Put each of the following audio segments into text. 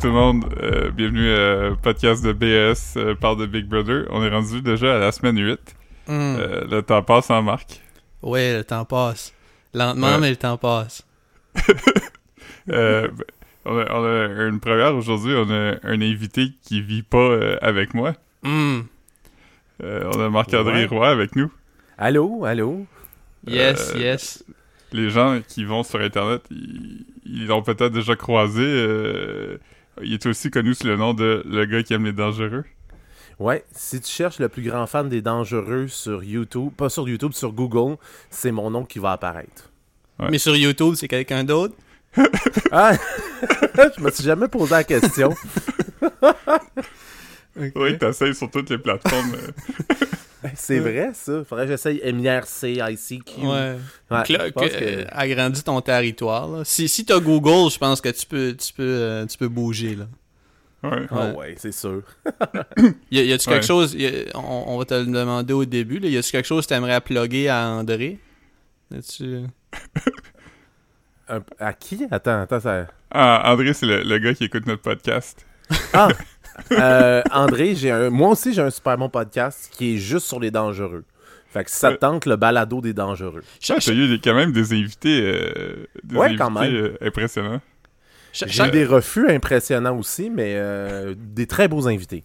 Tout le monde, euh, bienvenue au podcast de BS euh, par de Big Brother. On est rendu déjà à la semaine 8. Hmm. Euh, le temps passe en marque. Ouais, le temps passe. Lentement, Ouais. mais le temps passe. Euh, on, a, on a une première aujourd'hui, on a un invité qui vit pas euh, avec moi. Hmm. Euh, on a Marc-André Ouais. Roy avec nous. Allô, allô? Yes, Euh, yes. Les gens qui vont sur Internet, ils ils l'ont peut-être déjà croisé. euh, il est aussi connu sous le nom de le gars qui aime les dangereux. Ouais, si tu cherches le plus grand fan des dangereux sur YouTube, pas sur YouTube, sur Google, c'est mon nom qui va apparaître. ouais. Mais sur YouTube, c'est quelqu'un d'autre? Ah! je me suis jamais posé la question. Oui, t'essayes sur toutes les plateformes. C'est vrai, ça. Faudrait que j'essaye MIRC, ICQ. Ouais. Que- que- Agrandis ton territoire. Là. Si, si t'as Google, je pense que tu peux, tu peux, euh, tu peux bouger. Là. ouais. Ah ouais, c'est sûr. Y, a- y a-tu Ouais. quelque chose, y a- on, on va te le demander au début, là. y a-tu quelque chose que t'aimerais plugger à André? Un- à qui? Attends, attends, ça... Ah, André, c'est le, le gars qui écoute notre podcast. Ah! Euh, André, j'ai un... moi aussi, j'ai un super bon podcast qui est juste sur les dangereux. Fait que si ça te Ouais. tente, le balado des dangereux. Cha- Ah, T'as eu des- quand même des invités, euh, des Ouais, invités quand même. euh, impressionnants. J'ai eu des refus impressionnants aussi, mais euh, des très beaux invités.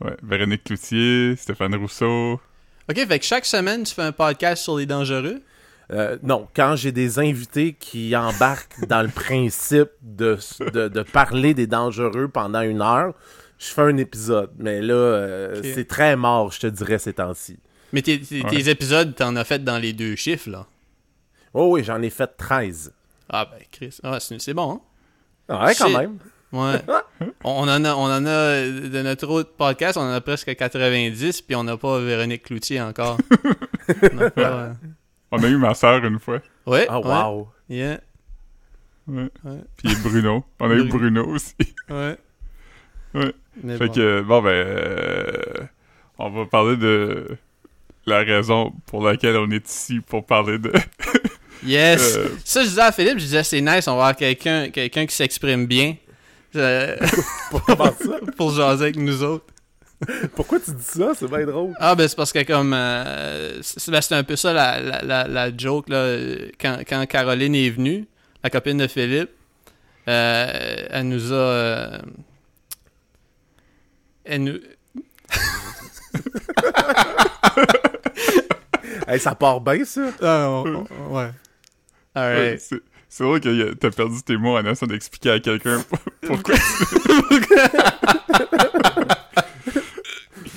Ouais, Véronique Cloutier, Stéphane Rousseau. Ok, fait que chaque semaine, tu fais un podcast sur les dangereux? Euh, non, quand j'ai des invités qui embarquent dans le principe de, de, de parler des dangereux pendant une heure, je fais un épisode. Mais là, euh, c'est très mort, je te dirais, ces temps-ci. Mais tes, tes- Ouais. tes épisodes, t'en as fait dans les deux chiffres, là. Oh oui, j'en ai fait 13. Ah ben, Chris, ah, c'est c'est bon, hein? Ah Ouais, quand même. Ouais. on, en a, on en a, de notre autre podcast, on en a presque 90, puis on n'a pas Véronique Cloutier encore. On a pas, euh, On a eu ma sœur une fois. Ouais. Ah, ouais, wow. Yeah. Ouais. Ouais. Puis Bruno. On a eu Bruno. Bruno aussi. Ouais. Ouais. Mais Fait bon. que, bon, ben, euh, on va parler de la raison pour laquelle on est ici pour parler de. Yes! Euh, Ça, je disais à Philippe, je disais, c'est nice, on va avoir quelqu'un quelqu'un qui s'exprime bien. euh, Comment ça? pour jaser avec nous autres. Pourquoi tu dis ça? C'est bien drôle. Ah, ben, c'est parce que comme. euh, c'est ben, c'est un peu ça la, la, la, la joke, là. Quand, quand Caroline est venue, la copine de Philippe, euh, elle nous a. elle nous. Hey, ça part bien, ça. Ah, on- on- ouais. ouais, Alright. c'est drôle que t'as perdu tes mots en essayant d'expliquer à quelqu'un pourquoi.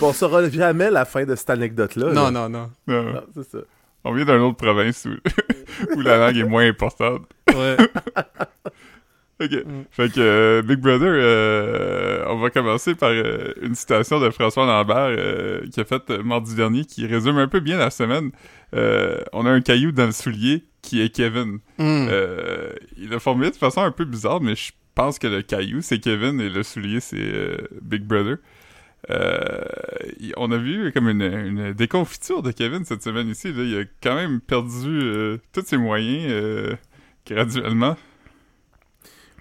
On saura jamais la fin de cette anecdote-là. non, non, non. Non, Non, c'est ça. on vient d'une autre province où, où la langue est moins importante. Ouais. Ok. Mm. Fait que euh, Big Brother, euh, on va commencer par euh, une citation de François Lambert qui a fait euh, mardi dernier qui résume un peu bien la semaine. On a un caillou dans le soulier qui est Kevin. Euh, il l'a formulé de façon un peu bizarre, mais je pense que le caillou c'est Kevin et le soulier c'est Big Brother. On a vu comme une, une déconfiture de Kevin cette semaine ici. Là. Il a quand même perdu tous ses moyens graduellement.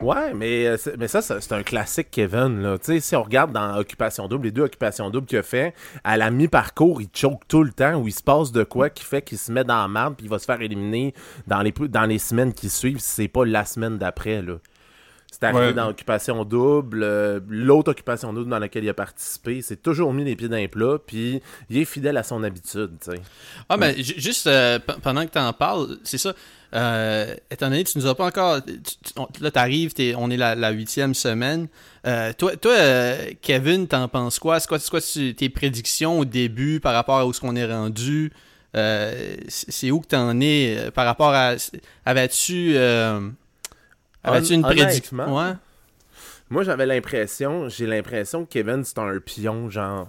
Ouais, mais, euh, mais ça, c'est un classique Kevin. Là. Si on regarde dans Occupation Double, les deux Occupations Doubles qu'il a fait, à la mi-parcours, il choke tout le temps, où il se passe de quoi qui fait qu'il se met dans la merde, puis il va se faire éliminer dans les, dans les semaines qui suivent, si c'est pas la semaine d'après. là. C'est arrivé Ouais. dans Occupation Double, euh, l'autre Occupation Double dans laquelle il a participé, c'est toujours mis les pieds dans les plats, puis il est fidèle à son habitude. Ah, ben, ju- juste euh, p- pendant que tu en parles, c'est ça. Euh, étant donné que tu nous as pas encore. tu- tu- on- là, t'arrives, t'es- on est la, huitième semaine. Euh, toi, toi euh, Kevin, t'en penses quoi? C'est quoi, c'est quoi tu- tes prédictions au début par rapport à où ce qu'on est rendu? Euh, c'est c'est où que t'en es euh, par rapport à. Avais-tu. Avais-tu une prédiction? Ouais. Moi, j'avais l'impression, j'ai l'impression que Kevin, c'est un pion, genre.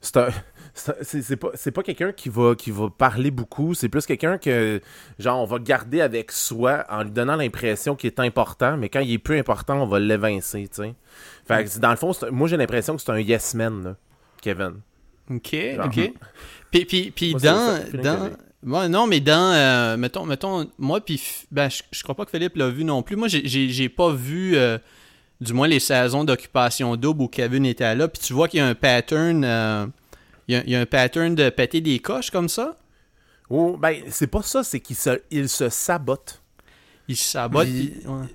C'est un. c'est pas, quelqu'un qui va, qui va parler beaucoup, c'est plus quelqu'un que, genre, on va garder avec soi en lui donnant l'impression qu'il est important, mais quand il est plus important, on va l'évincer, tu sais. Fait que, dans le fond, moi, j'ai l'impression que c'est un yes man, là, Kevin. Ok, Genre. ok. Puis, puis, puis Moi, c'est dans. le feeling dans non, mais dans. euh, mettons, mettons, moi, puis. Ben, je, je crois pas que Philippe l'a vu non plus. Moi, j'ai- pas vu euh, du moins les saisons d'occupation double où Kevin était là, puis tu vois qu'il y a un pattern, euh, il, y a, il y a un pattern de péter des coches comme ça. Oh, ben, c'est pas ça, c'est qu'il se, il se sabote. Il se sabote. Il- puis- ouais.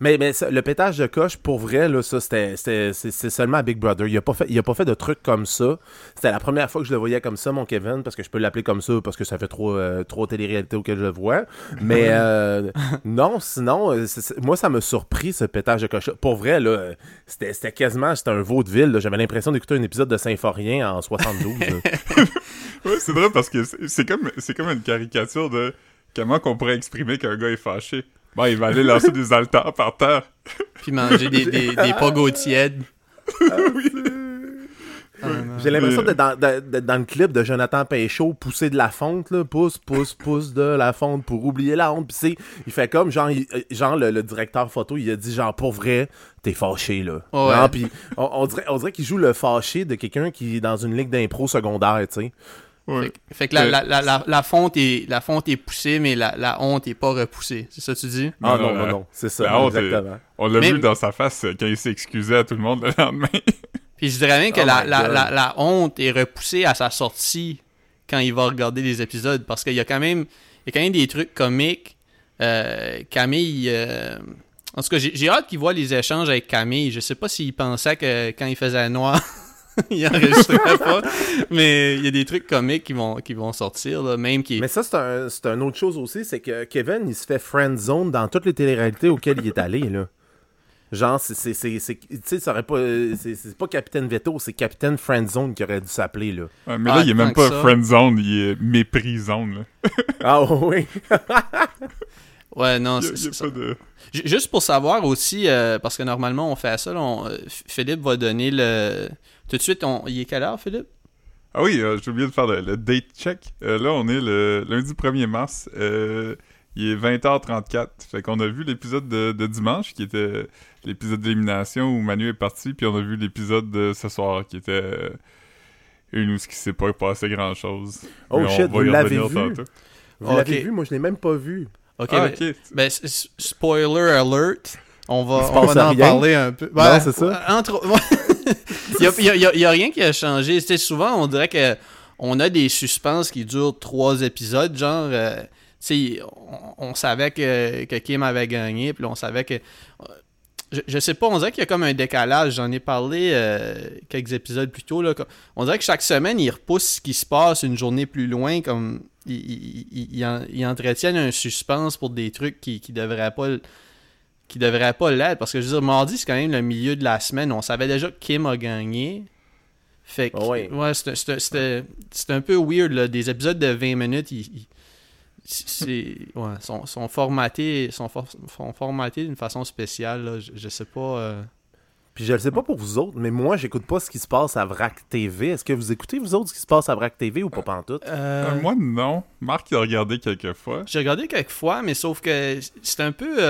Mais, mais ça, le pétage de coche, pour vrai, là, ça, c'est, c'est seulement à Big Brother. Il a, pas fait, il a pas fait de trucs comme ça. C'était la première fois que je le voyais comme ça, mon Kevin, parce que je peux l'appeler comme ça, parce que ça fait trop, euh, trop télé-réalité auquel je le vois. Mais euh, non, sinon, euh, moi, ça m'a surpris, ce pétage de coche. Pour vrai, là, c'était, c'était quasiment c'était un vaudeville. J'avais l'impression d'écouter un épisode de Symphorien en 72. là. Ouais, c'est drôle parce que c'est c'est comme, c'est comme une caricature de comment qu'on pourrait exprimer qu'un gars est fâché. Bon, il va aller lancer des haltères par terre. Puis manger des, des, des pogos tièdes. oui. Ah. J'ai l'impression d'être dans, dans le clip de Jonathan Péchaud, pousser de la fonte, là, pousse, pousse, pousse de la fonte pour oublier la honte. Puis c'est, il fait comme, genre, il- euh, genre le, le directeur photo, il a dit, genre, pour vrai, t'es fâché, là. Ouais. Non, puis on, on dirait, on dirait qu'il joue le fâché de quelqu'un qui est dans une ligue d'impro secondaire, tu sais. Ouais. Fait, que- fait que la, Euh, la, la, la, la fonte est, la fonte est poussée, mais la, la honte est pas repoussée. C'est ça que tu dis? Ah Non, non, non, non, la- non, c'est ça, la honte est- exactement. On l'a Mais- vu dans sa face euh, quand il s'est excusé à tout le monde le lendemain. Puis je dirais même que Oh la, my la, God. la, la honte est repoussée à sa sortie quand il va regarder les épisodes. Parce qu'il y a quand même, il y a quand même des trucs comiques. Euh, Camille. euh, En tout cas, j'ai j'ai hâte qu'il voit les échanges avec Camille. Je sais pas s'il pensait que quand il faisait noir, il enregistrerait pas. Mais il y a des trucs comiques qui vont, qui vont sortir, là, même qui. Mais ça, c'est un, c'est une autre chose aussi, c'est que Kevin, il se fait friend zone dans toutes les téléréalités auxquelles il est allé, là. Genre, c'est, c'est, c'est, c'est- tu sais, ça aurait pas, c'est, c'est pas Capitaine Veto, c'est Capitaine Friend Zone qui aurait dû s'appeler, là. Ouais, mais Ah, là, il est même pas ça. friend zone, il est mépris zone. Là. Ah oui. Ouais, non, c'est ça. de... Juste pour savoir aussi, euh, parce que normalement on fait ça, là, on- euh, Philippe va donner le. Tout de suite, on... il est quelle heure, Philippe? Ah oui, euh, j'ai oublié de faire le, le date check. Euh, là, on est le lundi 1er mars. Euh, il est 20h34. Fait qu'on a vu l'épisode de, de dimanche, qui était l'épisode d'élimination où Manu est parti, puis on a vu l'épisode de ce soir, qui était une où ce qui s'est pas passé grand-chose. Oh Mais on shit, va vous y l'avez revenir vu? tantôt. Vous l'avez vu? Moi, je l'ai même pas vu. Ok, Ah, ben, ok. ben, spoiler alert. On va, on va en rien. parler un peu. Non, c'est ça. Entre... il, y a, y a- y rien qui a changé. Souvent, on dirait que on a des suspens qui durent trois épisodes. Genre, euh, tu sais, on, on savait que, que Kim avait gagné, puis on savait que. Je, je sais pas, on dirait qu'il y a comme un décalage. J'en ai parlé euh, quelques épisodes plus tôt. Là, on dirait que chaque semaine, ils repoussent ce qui se passe une journée plus loin. Comme ils, ils- ils- ils en- ils entretiennent un suspense pour des trucs qui, qui devraient pas qui devraient pas l'être. Parce que je veux dire, mardi, c'est quand même le milieu de la semaine. On savait déjà que Kim a gagné. Fait que, Ouais. ouais, c'était- c'était c'était- c'était un peu weird, là. Des épisodes de 20 minutes, ils, ils- c'est, ouais, sont, sont formatés, sont, for- sont formatés d'une façon spéciale, là. Je, je sais pas. euh. Puis je le sais pas pour vous autres, mais moi, j'écoute pas ce qui se passe à VRAC TV. Est-ce que vous écoutez, vous autres, ce qui se passe à VRAC TV ou pas pantoute? Euh, Euh, moi, non. Marc, il a regardé quelques fois. J'ai regardé quelques fois, mais sauf que c'est un peu.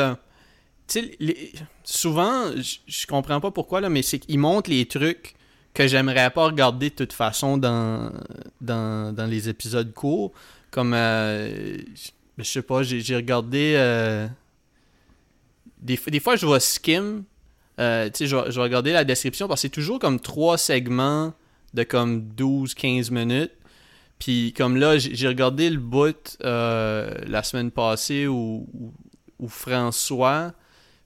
Les- souvent, je- comprends pas pourquoi, là, mais c'est qu'ils montrent les trucs que j'aimerais pas regarder de toute façon dans, les épisodes courts. Comme. euh, je sais pas, j'ai regardé. euh, des, fois, je vois skim. euh, tu sais, je, vais- regarder la description parce que c'est toujours comme trois segments de comme 12-15 minutes. Puis comme là, j'ai regardé le bout euh, la semaine passée où, où François,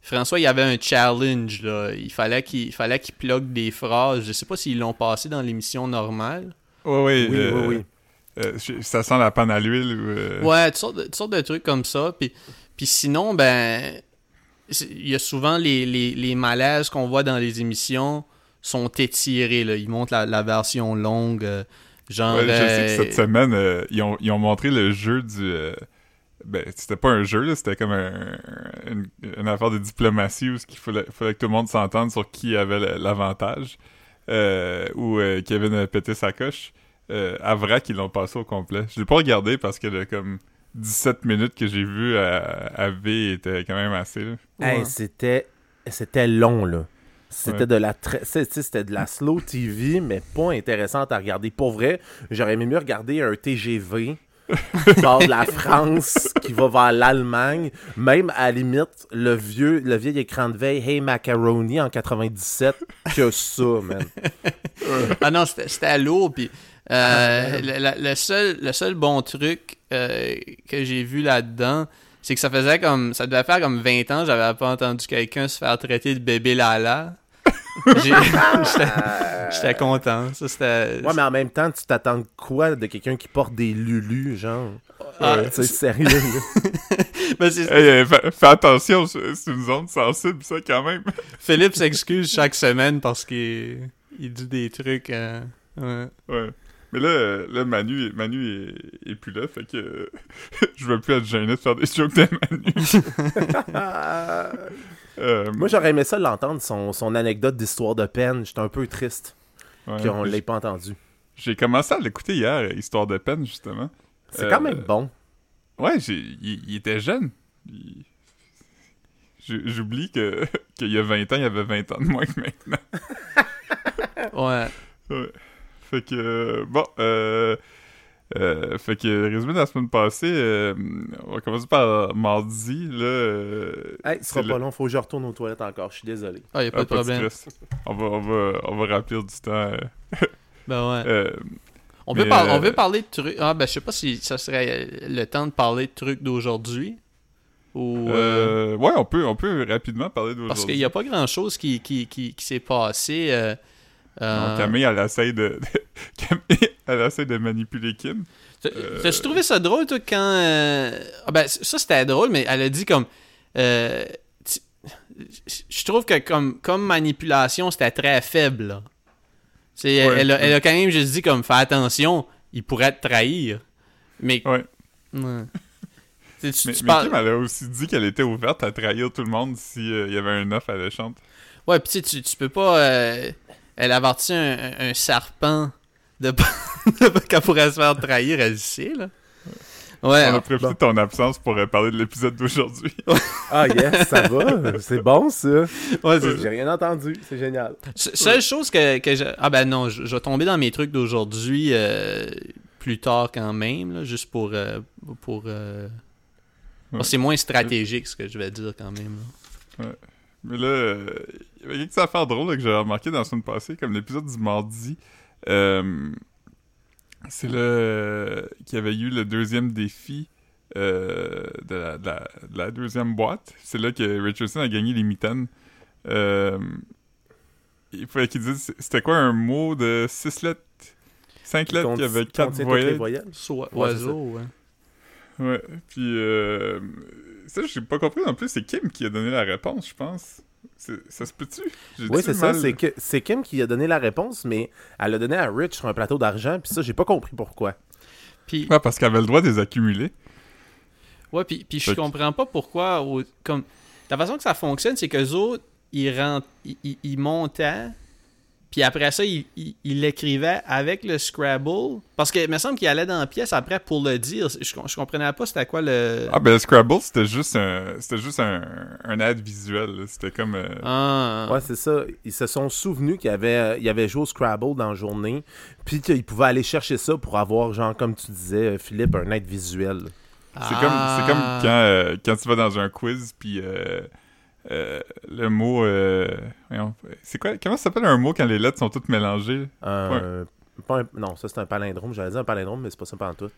François, il y avait un challenge là. Il fallait qu'il il fallait qu'il plug des phrases. Je sais pas s'ils l'ont passé dans l'émission normale. Oui, euh, oui, oui. euh, ça sent la panne à l'huile ou... euh, Ouais, toutes sortes de, toutes sortes de trucs comme ça. Puis, puis sinon, ben, il y a souvent les, les, les malaises qu'on voit dans les émissions sont étirés. Là. Ils montrent la, la version longue. euh, genre. Ouais, je sais que cette semaine, euh, ils, ont, ils ont montré le jeu du... ben, c'était pas un jeu, là, c'était comme un, une, une affaire de diplomatie où il fallait, fallait que tout le monde s'entende sur qui avait l'avantage. Euh, où euh, Kevin a pété sa coche. Euh, à vrai qu'ils l'ont passé au complet. Je l'ai pas regardé parce que le, comme 17 minutes que j'ai vu à, à V était quand même assez. là. Ouais. Hey, c'était c'était long là. C'était Ouais. de la c'était de la slow TV mais pas intéressante à regarder pour vrai. J'aurais aimé mieux regarder un TGV de la France, qui va vers l'Allemagne. Même, à la limite, le vieux, le vieil écran de veille Hey Macaroni en 97, que ça, man. ah non, c'était lourd, puis euh, le, le- le seul, le seul bon truc euh, que j'ai vu là-dedans, c'est que ça faisait comme, ça devait faire comme 20 ans, j'avais pas entendu quelqu'un se faire traiter de bébé Lala. J'ai- J'étais j'étais content, ça c'était... Ouais, mais en même temps, tu t'attends de quoi de quelqu'un qui porte des lulus, genre? Ah, C'est sérieux, là. mais c'est- Hey, euh, fais, fais attention, c'est c'est une zone sensible, ça, quand même. Philippe s'excuse chaque semaine parce qu'il il dit des trucs... euh, ouais. Ouais. Mais là, euh, là Manu, est- Manu est, est plus là, fait que euh, je veux plus être gêné de faire des jokes de Manu. Euh, Moi, j'aurais aimé ça l'entendre, son, son anecdote d'histoire de peine. J'étais un peu triste ouais. qu'on l'ait pas entendu. J'ai commencé à l'écouter hier, Histoire de peine, justement. C'est Euh, quand même bon. Ouais, il, était jeune. Il- J'oublie que qu'il y a 20 ans, il y avait 20 ans de moins que maintenant. Ouais. Ouais. Fait que, euh, bon, euh, euh, fait que, résumé de la semaine passée, euh, on va commencer par mardi, là. Euh, Hey, ce sera pas le- long, faut que je retourne aux toilettes encore, je suis désolé. Ah, y a pas Ah, de problème. On va, on va, on va remplir du temps. euh, Ben ouais. euh, On par- euh, on peut parler de trucs. Ah, ben, je sais pas si ça serait le temps de parler de trucs d'aujourd'hui. Ou. euh, euh, ouais, on peut, on peut rapidement parler d'aujourd'hui. parce qu'il n'y a pas grand chose qui, qui, qui, qui s'est passé. Euh, euh, Camille, elle essaie de, Camille, elle essaie de manipuler Kim. euh, T'as-tu trouvé ça drôle, toi, quand. euh, Ah, ben, ça, c'était drôle, mais elle a dit comme. euh, Je trouve que comme, comme manipulation, c'était très faible. là. Ouais. elle, a, elle a quand même juste dit comme fais attention, il pourrait te trahir. Mais. Ouais. Ouais. Tu- tu- Mais, tu mais parles- Kim, elle a aussi dit qu'elle était ouverte à trahir tout le monde s'il y avait un offre alléchante. Ouais, pis tu tu- tu peux pas. euh, elle avertit un, un, serpent de qu'elle pourrait se faire trahir, elle le sait, là. Ouais, On a profité bon. de ton absence pour euh, parler de l'épisode d'aujourd'hui. Ah yes, ça va, c'est bon ça. ouais, J'ai rien entendu, c'est génial. Se- Seule chose que, que je. Ah ben non, je, je vais tomber dans mes trucs d'aujourd'hui euh, plus tard quand même, là, juste pour. euh, pour euh, Ouais. C'est moins stratégique ce que je vais dire quand même. là. Mais là, euh, il y avait quelques affaires drôles là, que j'ai remarqué dans la semaine passée, comme l'épisode du mardi. Euh, c'est là euh, qu'il y avait eu le deuxième défi euh, de, la, de la- de la deuxième boîte. C'est là que Richardson a gagné les mitaines. Euh, il fallait qu'il dise, c'était quoi un mot de 6 lettres? 5 lettres qui avait 4 Contient toutes les voyelles? voyelles. Soit Ouais, c'est oiseau, ouais. Ouais, puis euh, ça, j'ai pas compris non plus, c'est Kim qui a donné la réponse, je pense. Ça se peut-tu? Oui, c'est ça, c'est que c'est Kim qui a donné la réponse, mais elle l'a donné à Rich sur un plateau d'argent, puis ça, j'ai pas compris pourquoi. Puis, Ouais, parce qu'elle avait le droit de les accumuler. Ouais, puis, puis je comprends pas pourquoi. au- comme La façon que ça fonctionne, c'est que autres, ils, rentrent, ils, ils- ils montaient, puis après ça, ils ils- ils l'écrivaient avec le Scrabble. Parce que il me semble qu'il allait dans la pièce après pour le dire. Je, je comprenais pas c'était quoi le. Ah, ben Scrabble, c'était juste un, c'était juste un, un ad visuel. C'était comme... euh, Ah. Ouais, c'est ça. Ils se sont souvenus qu'il y avait, euh, il y avait joué au Scrabble dans la journée, puis qu'ils pouvaient aller chercher ça pour avoir, genre, comme tu disais, euh, Philippe, un aide visuel. C'est comme, c'est comme Ah. quand, euh, quand tu vas dans un quiz, puis euh, euh, le mot... euh, c'est quoi? Comment ça s'appelle un mot quand les lettres sont toutes mélangées? Un- pas un- non, ça, c'est un palindrome. J'allais dire un palindrome, mais c'est pas ça pas en tout.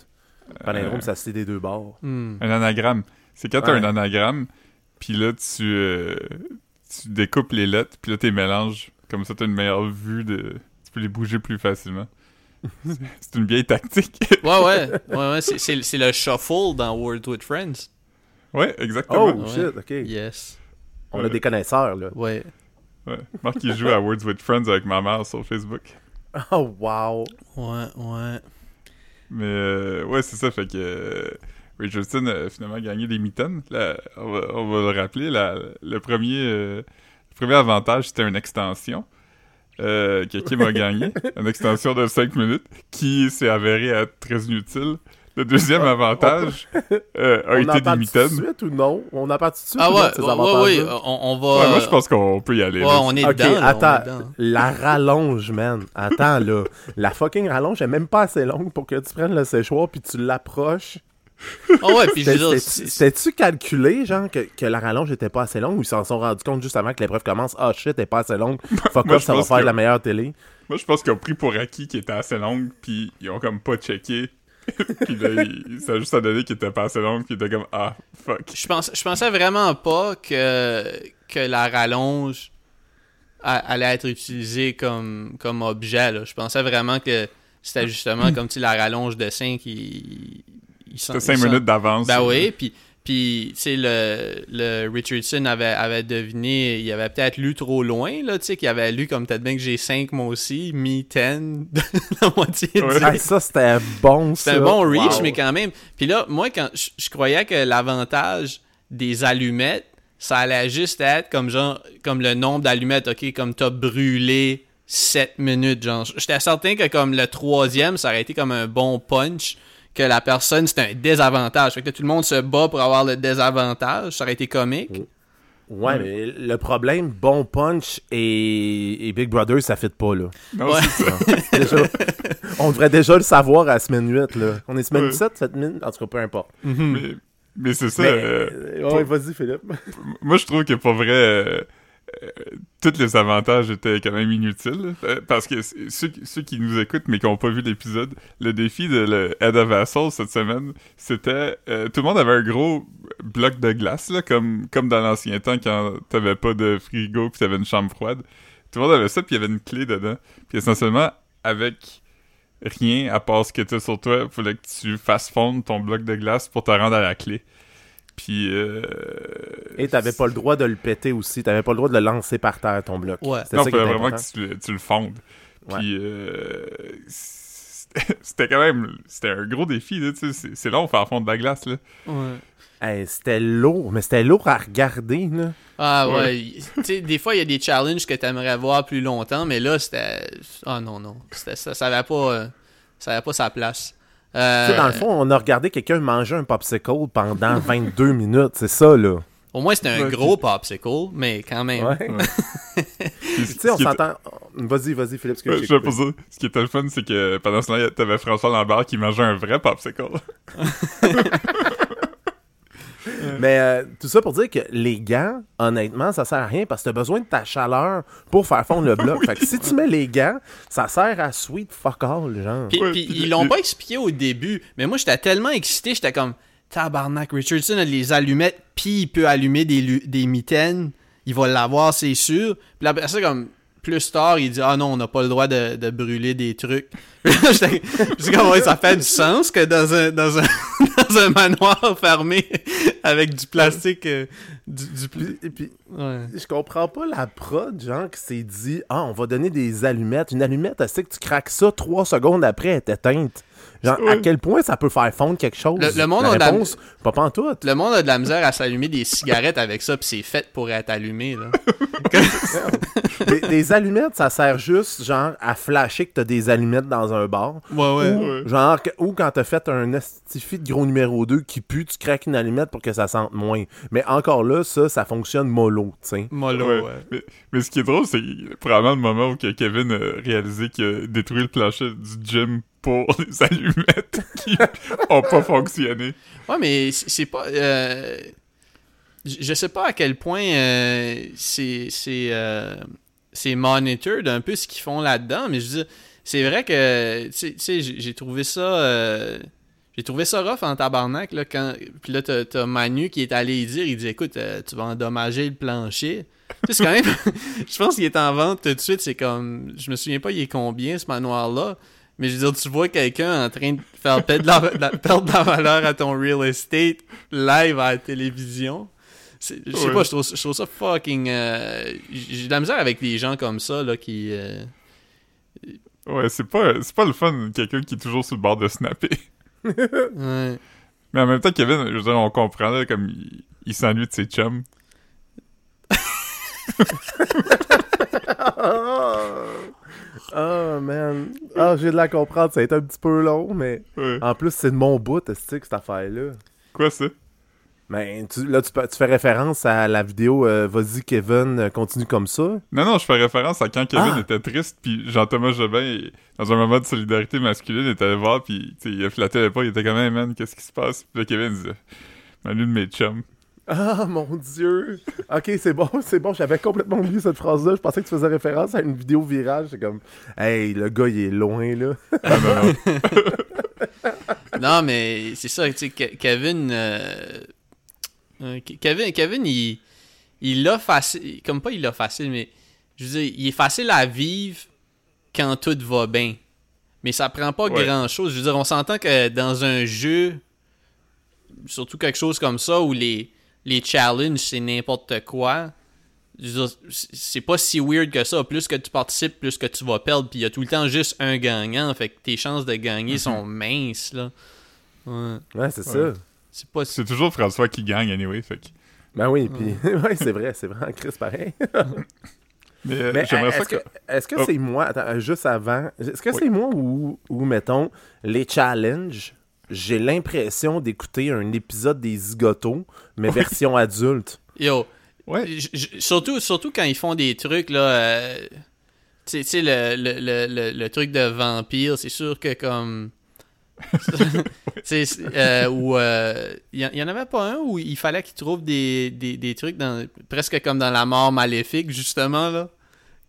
Palindrome, Euh, ça c'est des deux bords. Hmm. Un anagramme. C'est quand t'as Ouais. un anagramme, puis là, tu, euh, tu découpes les lettres, puis là, tu les mélanges. Comme ça, t'as une meilleure vue de... Tu peux les bouger plus facilement. C'est- une vieille tactique. Ouais, ouais. ouais, ouais c'est- le shuffle dans World with Friends. ouais, exactement. Oh, shit, ok. Yes. On a des connaisseurs, là. Ouais. Ouais. Marc, il joue à Words with Friends avec ma mère sur Facebook. Oh, wow. Ouais, ouais. Mais euh, ouais, c'est ça, fait que euh, Richardson a finalement gagné les mitaines. Là, on, va, on va le rappeler, le, premier, euh, le premier avantage, c'était une extension euh, que Kim a gagné. une extension de 5 minutes qui s'est avérée être très inutile. Le deuxième avantage euh, a On été en parle des tout de suite ou non? On en parle tout de suite Ah ou non, ouais, de ces ouais, on, on va... Ouais, moi, je pense qu'on peut y aller. Ouais, là. on est dedans, là, on est attends. dedans. La rallonge, man. Attends, là. La fucking rallonge est même pas assez longue pour que tu prennes le séchoir puis tu l'approches. Ah ouais, puis C'était-tu calculé, genre, que, que la rallonge était pas assez longue ou ils s'en sont rendus compte juste avant que l'épreuve commence? Ah shit, elle est pas assez longue. Fuck off, ça va faire que- la meilleure télé. Moi, je pense qu'ils ont pris pour acquis qu'il était assez longue, puis ils ont comme pas checké. puis là, il- ça a juste à donner qu'il était pas assez longue, puis il était comme ah fuck. je, pense, je pensais vraiment pas que, que la rallonge a- allait être utilisée comme, comme objet. Là. Je pensais vraiment que c'était justement comme si la rallonge de 5, il, il s'en- T'as 5 il s'en- minutes d'avance. Ben oui, puis puis tu sais le, le Richardson avait avait deviné, il avait peut-être lu trop loin là, tu sais qu'il avait lu comme peut-être bien que j'ai 5 moi aussi, mi 10 la moitié Ouais. Hey, ça, c'était bon, ça. c'est un bon reach, Wow. mais quand même. Puis là, moi, quand je, je croyais que l'avantage des allumettes, ça allait juste être comme genre, comme le nombre d'allumettes, ok, comme t'as brûlé 7 minutes, genre. J'étais certain que comme le troisième, ça aurait été comme un bon punch, que la personne, c'était un désavantage. Fait que là, tout le monde se bat pour avoir le désavantage, ça aurait été comique. Ouais, mais le problème, bon punch et, et Big Brother, ça fit pas, là. Non, Ouais. c'est ça. Déjà, on devrait déjà le savoir à semaine 8, là. On est semaine Ouais. 7, semaine... En tout cas, peu importe. Mhm. mais mais c'est ça. Mais, euh, euh, ouais, vas-y, Philippe. moi, je trouve que pour vrai, euh, tous les avantages étaient quand même inutiles. euh, parce que ceux, qui nous écoutent mais qui n'ont pas vu l'épisode, le défi de le Head of Vassal cette semaine, c'était euh, tout le monde avait un gros bloc de glace, là, comme, comme dans l'ancien temps quand t'avais pas de frigo puis t'avais une chambre froide. Tout le monde avait ça puis il y avait une clé dedans. Puis essentiellement, avec rien à part ce que t'as sur toi, il fallait que tu fasses fondre ton bloc de glace pour te rendre à la clé. Puis euh, Et t'avais pas le droit de le péter aussi. T'avais pas le droit de le lancer par terre, ton bloc. Ouais. C'était Non, ça fallait vraiment important. que tu, le- tu le fondes. Ouais. Puis, euh, c'était quand même... C'était un gros défi, là, tu sais. C'est- long faire fondre de la glace, là. Ouais. Hey, c'était lourd, mais c'était lourd à regarder, là. Ah ouais, Ouais. y- tu sais, des fois il y a des challenges que t'aimerais voir plus longtemps, mais là c'était, ah non non, C'était- ça, ça avait pas, euh, ça avait pas sa place. Euh, dans le fond, on a regardé quelqu'un manger un popsicle pendant 22 minutes, c'est ça, là. au moins c'était un Ouais, gros popsicle, mais quand même. Ouais. Tu sais, on était- s'entend... Vas-y, vas-y, Philippe, ce que Ouais, je pas dire. Ce qui était le fun, c'est que pendant ce temps-là, t'avais François Lambert qui mangeait un vrai popsicle. Mais euh, tout ça pour dire que les gants, honnêtement, ça sert à rien parce que t'as besoin de ta chaleur pour faire fondre le bloc. Fait que si tu mets les gants, ça sert à sweet fuck all, genre. Puis, Ouais, puis puis ils l'ont pas expliqué au début, mais moi j'étais tellement excité, j'étais comme tabarnak, Richardson a les allumettes, puis il peut allumer des, des mitaines, il va l'avoir, c'est sûr. Puis après ça, comme plus tard, il dit Ah non, on n'a pas le droit de, de brûler des trucs. Comme, Ouais, ça fait du sens que dans un, dans un, dans un manoir fermé avec du plastique. euh, du, du et puis, ouais. je comprends pas la prod, genre, qui s'est dit Ah, on va donner des allumettes. Une allumette, elle sait que tu craques ça trois secondes après, elle est éteinte. Genre, à quel point ça peut faire fondre quelque chose? Le- le monde la a de la- pas pantoute. Le monde a de la misère à s'allumer des cigarettes avec ça, puis c'est fait pour être allumé. Là. des, des allumettes, ça sert juste, genre, à flasher que t'as des allumettes dans un bar. Ouais, ouais. Ou, Ouais. genre, que- ou quand t'as fait un estifi de gros numéro 2 qui pue, tu craques une allumette pour que ça sente moins. Mais encore là, ça, ça fonctionne mollo, tu sais. Mollo, Ouais. ouais. Mais, mais ce qui est drôle, c'est probablement le moment où que Kevin a réalisé qu'il a détruit le plancher du gym pour les allumettes qui ont pas fonctionné. Ouais, mais c'est pas. euh, je sais pas à quel point euh, euh, c'est monitored un peu ce qu'ils font là-dedans, mais je veux dire, c'est vrai que tu sais- j'ai trouvé ça. j'ai trouvé ça rough en tabarnak, là, quand... Puis là, t'as Manu qui est allé dire, il dit, écoute, tu vas endommager le plancher. Tu c'est quand même... je pense qu'il est en vente tout de suite, c'est comme... Je me souviens pas, il est combien, ce manoir-là. Mais je veux dire, tu vois quelqu'un en train de faire perdre de la, la- perdre de la valeur à ton real estate live à la télévision. Je sais Ouais. pas, je trouve, je trouve ça fucking... euh, J'ai de la misère avec les gens comme ça, là, qui... euh, Ouais, c'est pas, c'est pas le fun, quelqu'un qui est toujours sur le bord de snapper. ouais. Mais en même temps, Kevin, je veux dire, on comprend, là, comme il, il s'ennuie de ses chums. Oh, man. Ah, j'ai de la comprendre, ça a été un petit peu long, mais Ouais. en plus, c'est de mon bout, cette affaire-là? Quoi ça? Ben, tu, là, tu, tu fais référence à la vidéo euh, Vas-y, Kevin, euh, continue comme ça? Non, non, je fais référence à quand Kevin Ah! était triste, puis Jean-Thomas Jobin, dans un moment de solidarité masculine, était allé voir, puis il a flatté pas, il était comme, hey man, qu'est-ce qui se passe? Puis là, Kevin disait, Manu de mes chums. Ah, mon Dieu! Ok, c'est bon, c'est bon, j'avais complètement oublié cette phrase-là. Je pensais que tu faisais référence à une vidéo virale. J'étais comme, hey, le gars, il est loin, là. Ah, non, non. Non, mais c'est ça, tu sais, Ke- Kevin. euh, euh, Ke- Kevin, Kevin, il. Il l'a facile. Comme pas il l'a facile, mais. Je veux dire, il est facile à vivre quand tout va bien. Mais ça prend pas Ouais. grand chose. Je veux dire, on s'entend que dans un jeu, surtout quelque chose comme ça, où les, les challenges, c'est n'importe quoi. C'est pas si weird que ça. Plus que tu participes, plus que tu vas perdre. Puis il y a tout le temps juste un gagnant. Fait que tes chances de gagner sont minces, là. Ouais. Ouais, c'est Ouais. ça. C'est pas C'est toujours François qui gagne, anyway, fait que... Ben oui, puis, ouais, c'est vrai, c'est vrai, Chris, pareil. Mais, euh, Mais j'aimerais est-ce ça que, que... est-ce que Oh. c'est moi, attends, juste avant, est-ce que Oui. c'est moi ou, ou, mettons, les challenges, j'ai l'impression d'écouter un épisode des Zigotos, mais version adulte. Yo, Ouais, surtout, surtout quand ils font des trucs, là. euh, tu sais- tu sais, le, le, le, le, le truc de vampire, c'est sûr que comme. Tu sais, euh, où euh, il y, en- il y en avait pas un où il fallait qu'ils trouvent des, des, des trucs dans, presque comme dans la mort maléfique, justement, là.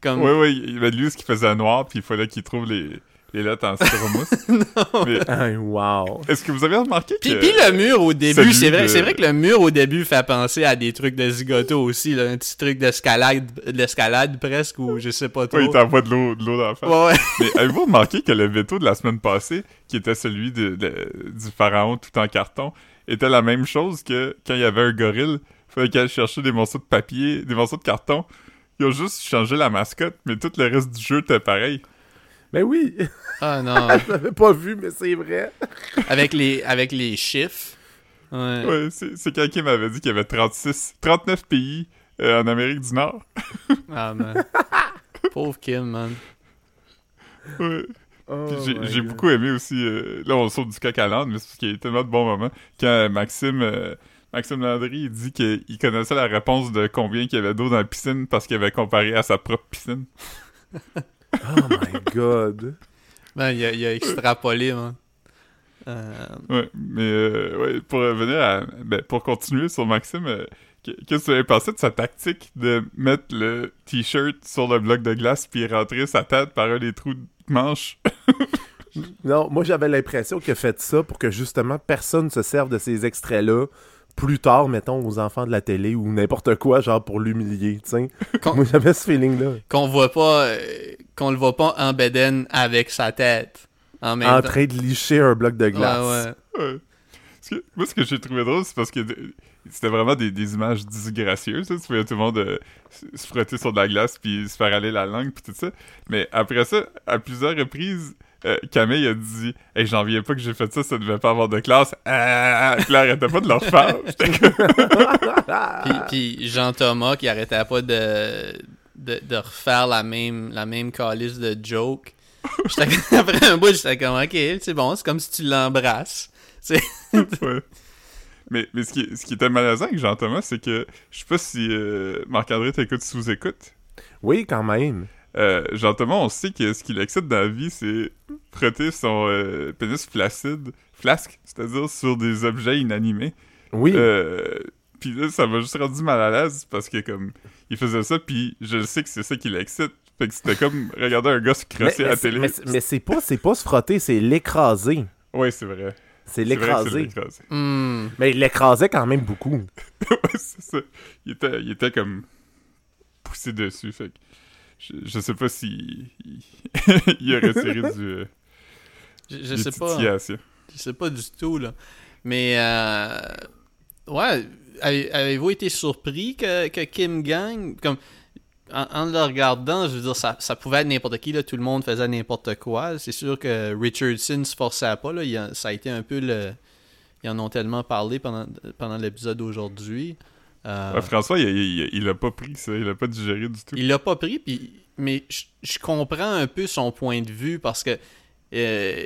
Comme, ouais, ouais, il y avait lui ce qui faisait noir, puis il fallait qu'il trouve les, les lettres en styromousse. Mais Ah, wow. est-ce que vous avez remarqué que... Puis, puis le mur au début, c'est vrai, de- c'est vrai que le mur au début fait penser à des trucs de zigoto aussi, là, un petit truc d'escalade, d'escalade presque, ou je sais pas trop. Il t'envoie de l'eau de l'eau dans la face. Ouais, ouais. Mais avez-vous remarqué que le veto de la semaine passée, qui était celui de, de- du pharaon tout en carton, était la même chose que quand il y avait un gorille, il fallait qu'il aille chercher des morceaux de papier, des morceaux de carton. Ils ont juste changé la mascotte, mais tout le reste du jeu était pareil. Ben oui, Ah non. je l'avais pas vu, mais c'est vrai. avec les avec les chiffres. Ouais. Ouais, c'est c'est quand Kim m'avait dit qu'il y avait 36, 39 pays euh, en Amérique du Nord. Ah man. Pauvre Kim, man. Ouais. Oh Puis j'ai beaucoup aimé aussi, euh, là on saute du coq à l'âne, mais c'est parce qu'il y a tellement de bons moments. Quand Maxime, euh, Maxime Landry il dit qu'il connaissait la réponse de combien il y avait d'eau dans la piscine parce qu'il avait comparé à sa propre piscine. Oh my god. Ben, il a, il a extrapolé, man. Euh, Ouais, mais euh, ouais, pour revenir à, ben, pour continuer sur Maxime, euh, qu'est- qu'est-ce que tu avais pensé de sa tactique de mettre le t-shirt sur le bloc de glace puis rentrer sa tête par un des trous de manche? Non, moi j'avais l'impression qu'il a fait ça pour que justement personne se serve de ces extraits-là plus tard, mettons, aux enfants de la télé ou n'importe quoi, genre pour l'humilier, tu sais. Moi j'avais ce feeling-là. qu'on voit pas euh, qu'on le voit pas en beden avec sa tête en même En temps. train de licher un bloc de glace. Ouais, ouais. Ouais. Parce que- moi, ce que j'ai trouvé drôle, c'est parce que c'était vraiment des, des images disgracieuses. là. Tu voyais tout le monde euh, se- se frotter sur de la glace puis se faire aller la langue puis tout ça. Mais après ça, à plusieurs reprises, euh, Camille a dit « Hey, j'en viens pas que j'ai fait ça, ça devait pas avoir de classe. Ah! Puis là, elle arrêtait pas de le refaire. J'étais comme- Puis, puis Jean-Thomas qui arrêtait pas de, de, de refaire la même, la même calice de joke. Après un bout, j'étais comme, ok, c'est bon, c'est comme si tu l'embrasses. Ouais. Mais, mais ce, qui, ce qui était malaisant avec Jean-Thomas, c'est que je sais pas si euh, Marc-André t'écoute sous-écoute. Oui, quand même. Euh, Jean-Thomas, on sait que ce qui l'excite dans la vie, c'est frotter son euh, pénis flaccide, flasque, c'est-à-dire sur des objets inanimés. Oui. Euh, puis là, ça m'a juste rendu mal à l'aise parce que comme il faisait ça, puis je sais que c'est ça qui l'excite. Fait que c'était comme regarder un gars se crosser à la télé. mais c'est- mais c'est pas, c'est pas se frotter, c'est l'écraser. Ouais, c'est vrai. C'est l'écraser. Hmm. Mais il l'écrasait quand même beaucoup. ouais, c'est ça. Il était, il était comme poussé dessus. Fait que je, je sais pas si il, il aurait tiré du, euh, Je, je des sais pas. Je sais pas du tout, là. Mais, euh, ouais, avez- avez-vous été surpris que, que Kim gagne? Comme, en, en le regardant, je veux dire, ça, ça pouvait être n'importe qui, là, tout le monde faisait n'importe quoi. C'est sûr que Richardson se forçait pas, là. Il a- ça a été un peu le... Ils en ont tellement parlé pendant, pendant l'épisode d'aujourd'hui. Euh, Ouais, François, il, il, il a pas pris ça, il a pas digéré du tout. il l'a pas pris, puis mais je, je comprends un peu son point de vue parce que euh,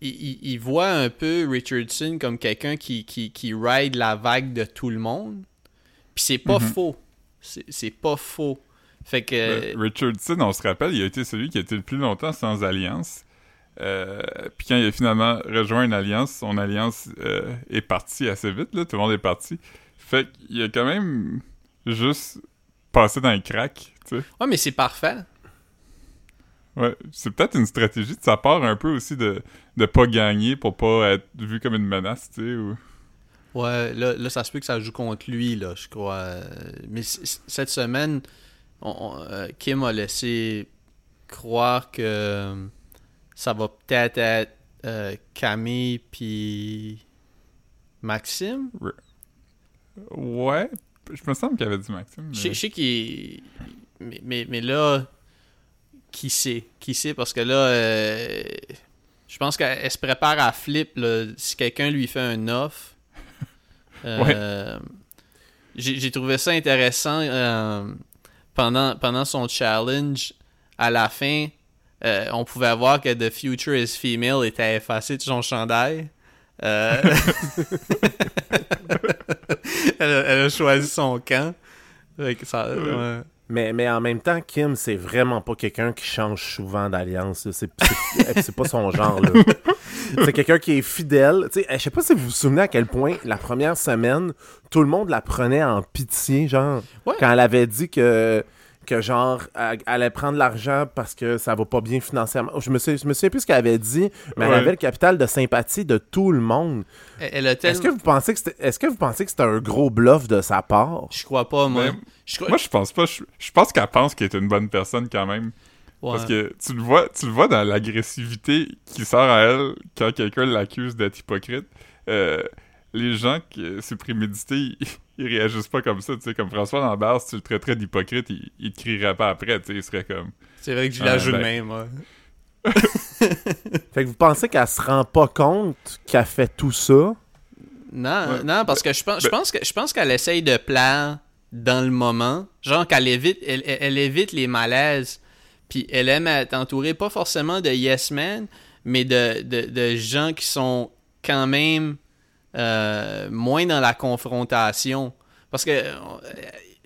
il, voit un peu Richardson comme quelqu'un qui, qui, qui ride la vague de tout le monde. Puis c'est pas Mhm. faux. C'est pas faux. Fait que. Euh, Richardson, on se rappelle, il a été celui qui a été le plus longtemps sans alliance. Euh, puis quand il a finalement rejoint une alliance, son alliance est partie assez vite, là, tout le monde est parti. Fait qu'il a quand même juste passé dans le crack, tu sais. Ouais, mais c'est parfait. Ouais, c'est peut-être une stratégie de sa part un peu aussi de, de pas gagner pour pas être vu comme une menace, tu sais, ou... Ouais, là, là, ça se peut que ça joue contre lui, là, je crois. Euh, Mais cette semaine, on- on- euh, Kim a laissé croire que euh, ça va peut-être être euh, Camille puis Maxime? Ouais, je me semble qu'il avait dit Maxime. Je sais- mais- je sais qu'il... Mais, mais, mais là, qui sait? Qui sait? Parce que là, euh, je pense qu'elle elle se prépare à flip, là, si quelqu'un lui fait un off. Euh, J'ai j'ai trouvé ça intéressant euh, pendant, pendant son challenge. À la fin, on pouvait voir que The Future is Female était effacé de son chandail. Euh, elle, a, elle a choisi son camp. Ça- ouais. Mais, mais en même temps, Kim, c'est vraiment pas quelqu'un qui change souvent d'alliance. C'est pas son genre. là. C'est quelqu'un qui est fidèle. Tu sais, je sais pas si vous vous souvenez à quel point la première semaine, tout le monde la prenait en pitié, genre, Ouais. quand elle avait dit que, que genre, elle elle allait prendre l'argent parce que ça va pas bien financièrement. Je me, sais, je me souviens plus ce qu'elle avait dit, mais elle avait le capital de sympathie de tout le monde. Elle, Est-ce tellement... que vous pensez que c'était est-ce que vous pensez que c'était un gros bluff de sa part? Je crois pas, moi. Ben, je crois... Moi, je pense pas. Je, je pense qu'elle pense qu'elle est une bonne personne quand même. Ouais. Parce que tu le vois, tu le vois dans l'agressivité qui sort à elle quand quelqu'un l'accuse d'être hypocrite. Euh, les gens qui c'est prémédité, ils, ils réagissent pas comme ça. Tu sais, comme François Lambert, si tu le traiterais d'hypocrite, il, il te crierait pas après. Tu sais, il serait comme. C'est vrai que je Ah, la joue de ben. même. Fait que vous pensez qu'elle se rend pas compte qu'elle fait tout ça? Non, Ouais. non, parce que je pense, je Ben- pense que je pense qu'elle essaye de plaire dans le moment, genre qu'elle évite, elle, elle- elle évite les malaises, puis elle aime être entourée pas forcément de yes men, mais de, de, de gens qui sont quand même euh, moins dans la confrontation, parce que euh,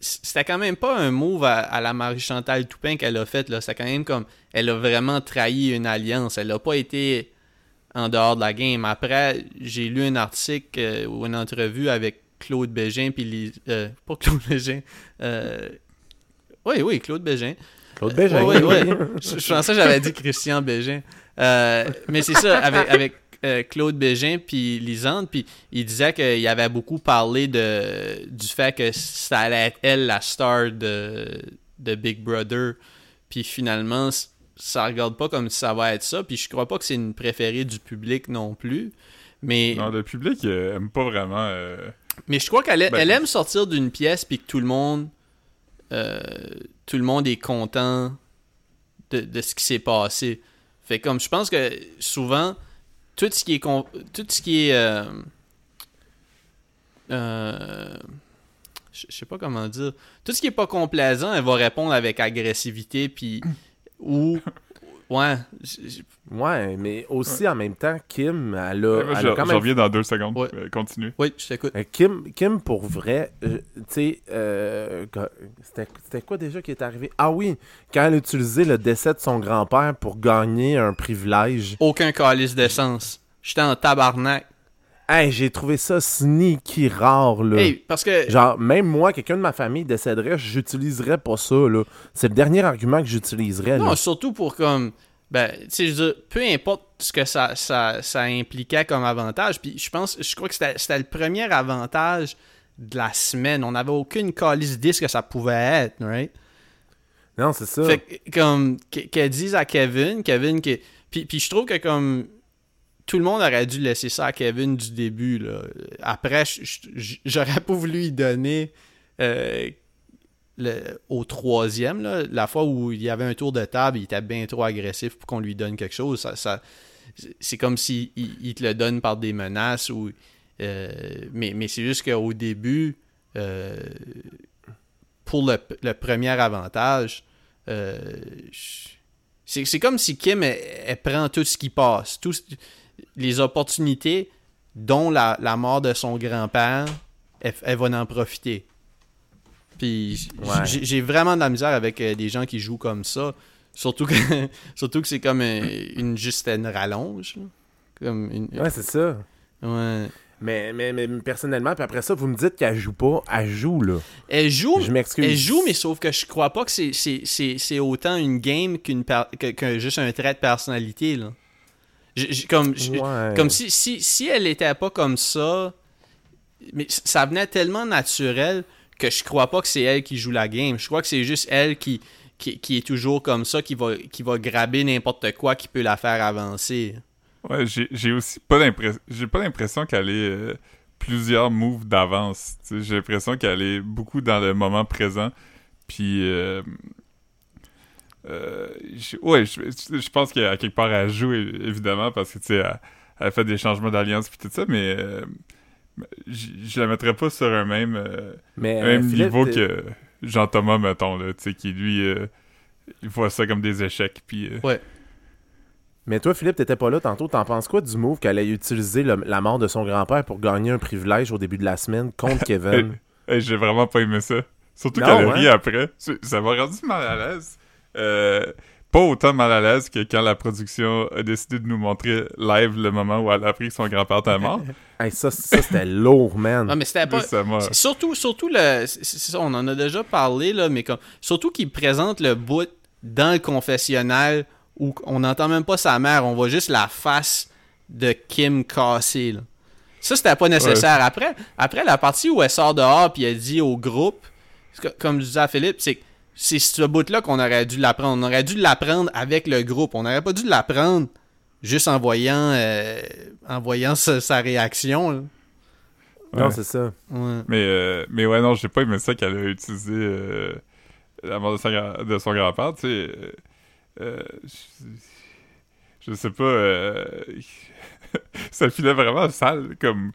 c'était quand même pas un move à, à la Marie-Chantal Toupin qu'elle a fait c'était quand même comme elle a vraiment trahi une alliance, elle a pas été en dehors de la game. Après, j'ai lu un article euh, ou une entrevue avec Claude Bégin, puis euh, pas Claude Bégin. oui, oui, Claude Bégin. Claude Bégin. Oui, oui, oui. Je, je pensais que j'avais dit Christian Bégin. Mais c'est ça, avec, avec euh, Claude Bégin puis Lisande, puis il disait qu'il avait beaucoup parlé de, du fait que ça allait être elle la star de, de Big Brother. Puis finalement, ça regarde pas comme si ça va être ça. Puis je crois pas que c'est une préférée du public non plus. Mais, Non, le public euh, aime pas vraiment. euh, mais je crois qu'elle Ben- elle aime sortir d'une pièce puis que tout le monde euh, tout le monde est content de, de ce qui s'est passé. Fait comme je pense que souvent tout ce qui est con- tout ce qui est euh, euh, je sais pas comment dire. Tout ce qui est pas complaisant elle va répondre avec agressivité puis ou ouais Ouais, mais aussi en même temps, Kim, elle a, ouais, elle je, a quand je même reviens dans deux secondes. Ouais. Euh, continue. oui je t'écoute Euh, Kim, Kim, pour vrai, euh, tu sais, euh, c'était quoi déjà qui est arrivé? Ah oui, quand elle a utilisé le décès de son grand-père pour gagner un privilège. aucun calice d'essence j'étais en tabarnak Hey, j'ai trouvé ça sneaky rare, là. hey parce que Genre, même moi, quelqu'un de ma famille décéderait, j'utiliserais pas ça, là. C'est le dernier argument que j'utiliserais, là. Non, surtout pour comme. Ben, tu sais, je veux dire, peu importe ce que ça, ça, ça impliquait comme avantage, puis je pense, je crois que c'était c'était le premier avantage de la semaine. On n'avait aucune calice d'idée ce que ça pouvait être, right? Non, c'est ça. Fait que, comme, qu- qu'elle dise à Kevin, Kevin, qui. Puis, puis je trouve que comme. Tout le monde aurait dû laisser ça à Kevin du début, là. Après, j'aurais pas voulu y donner. euh, au troisième, la fois où il y avait un tour de table, il était bien trop agressif pour qu'on lui donne quelque chose. C'est comme s'il il, il te le donne par des menaces. Ou, euh, mais c'est juste qu'au début, euh, pour le, premier avantage, euh, c'est comme si Kim, prend tout ce qui passe, tout, les opportunités, dont la, la mort de son grand-père, elle, elle va en profiter. Puis Ouais. j'ai vraiment de la misère avec euh, des gens qui jouent comme ça. Surtout que, surtout que c'est comme euh, une juste une rallonge. là. Comme une, Ouais, c'est ça. ouais. Mais, mais, mais personnellement, puis après ça, vous me dites qu'elle joue pas. Elle joue, là. Elle joue, Je m'excuse. Elle joue, mais sauf que je crois pas que c'est- autant une game qu'une que juste un trait de personnalité. Là. J- j- comme j- Ouais. comme si, si, si elle était pas comme ça, mais ça venait tellement naturel que je crois pas que c'est elle qui joue la game. Je crois que c'est juste elle qui, qui, qui est toujours comme ça, qui va, qui va graber n'importe quoi qui peut la faire avancer. Ouais, j'ai j'ai aussi pas l'impression. J'ai pas l'impression qu'elle ait euh, plusieurs moves d'avance. J'ai l'impression qu'elle est beaucoup dans le moment présent. Puis. Euh, euh, j'ai- ouais, je, je pense qu'à quelque part elle joue é- évidemment parce que tu sais, elle, elle fait des changements d'alliance puis tout ça, mais euh, je je la mettrais pas sur un même, euh, Mais, un même Philippe, niveau que Jean-Thomas, mettons, là, tu sais, qui lui. euh, il voit ça comme des échecs, puis... euh, Mais toi, Philippe, t'étais pas là tantôt. T'en penses quoi du move qu'elle ait utilisé le- la mort de son grand-père pour gagner un privilège au début de la semaine contre Kevin? Hey, j'ai vraiment pas aimé ça. Surtout qu'elle a hein? ri après. Ça m'a rendu mal à l'aise. Euh, pas autant mal à l'aise que quand la production a décidé de nous montrer live le moment où elle a appris que son grand-père était mort. Hey, ça, ça c'était lourd, man. Ah, mais c'était pas. Surtout, surtout le. ça, on en a déjà parlé, là, mais comme. Surtout qu'il présente le bout dans le confessionnal où on n'entend même pas sa mère, on voit juste la face de Kim cassée, là. Ça, c'était pas nécessaire. Après, après la partie où elle sort dehors puis elle dit au groupe, comme je disais à Philippe, c'est c'est ce bout-là qu'on aurait dû l'apprendre. On aurait dû l'apprendre avec le groupe. On n'aurait pas dû l'apprendre juste en voyant, euh, en voyant sa, sa réaction. là. Non, Ouais. c'est ça. Ouais. Mais, euh, mais ouais, non, j'ai pas aimé ça qu'elle a utilisé euh, la mort de son, grand- de son grand-père, tu sais. euh, euh, je, je sais pas. euh, ça filait vraiment sale, comme.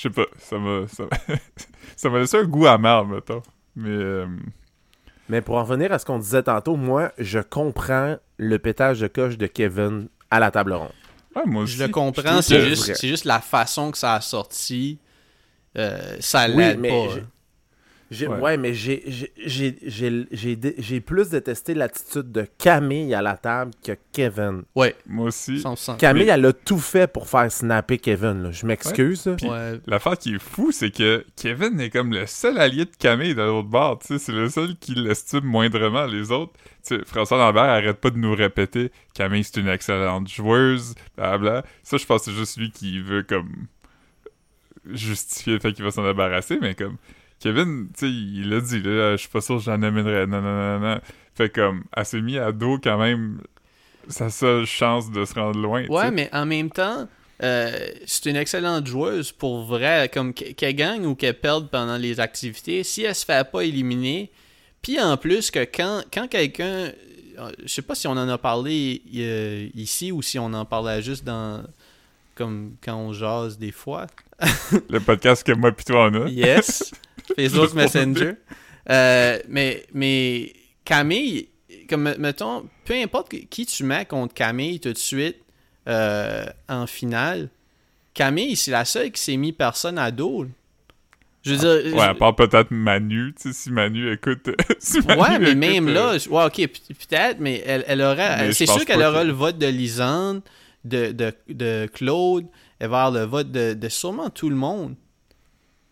Je sais pas, ça m'a. Ça m'a- ça laissé un goût amer, mettons. Mais. euh, Mais pour en revenir à ce qu'on disait tantôt, moi, je comprends le pétage de coche de Kevin à la table ronde. ouais, moi aussi. Je le comprends, c'est juste, la façon que ça a sorti. euh, ça Oui, l'aide pas. Ouais. ouais. mais j'ai- j'ai- j'ai j'ai- j'ai dé- j'ai plus détesté l'attitude de Camille à la table que Kevin. Ouais, Moi aussi. 100%. Camille, Mais- elle a tout fait pour faire snapper Kevin. là. Je m'excuse. Ouais. L'affaire qui est fou, c'est que Kevin est comme le seul allié de Camille de l'autre bord. tu sais, C'est le seul qui l'estime moindrement. Les autres, tu sais, François Lambert arrête pas de nous répéter Camille, c'est une excellente joueuse, blabla. Ça, je pense que c'est juste lui qui veut comme justifier le fait qu'il va s'en débarrasser, mais comme Kevin, tu sais, il a dit, là, je suis pas sûr que j'en amènerais. Non, non, non, non. Fait comme, elle s'est mis à dos quand même sa seule chance de se rendre loin. Ouais, mais en même temps, euh, c'est une excellente joueuse pour vrai. Comme qu- qu'elle gagne ou qu'elle perde pendant les activités, si elle se fait pas éliminer, puis en plus que quand, quand quelqu'un. euh, Je sais pas si on en a parlé euh, ici ou si on en parlait juste dans. Comme quand on jase des fois. Le podcast que moi pis toi on a. Yes. Facebook Messenger. Euh, mais, mais Camille, comme mettons, peu importe qui tu mets contre Camille tout de suite euh, en finale, Camille, c'est la seule qui s'est mis personne à dos. Je veux dire. Ouais, à part peut-être Manu, tu sais, si Manu écoute... si Manu Ouais, mais écoute, même euh, là, ouais, ok, peut-être, mais elle, elle aura. C'est sûr qu'elle aura que- le vote de Lisande, de, de, de Claude, elle va avoir le vote de, de sûrement tout le monde.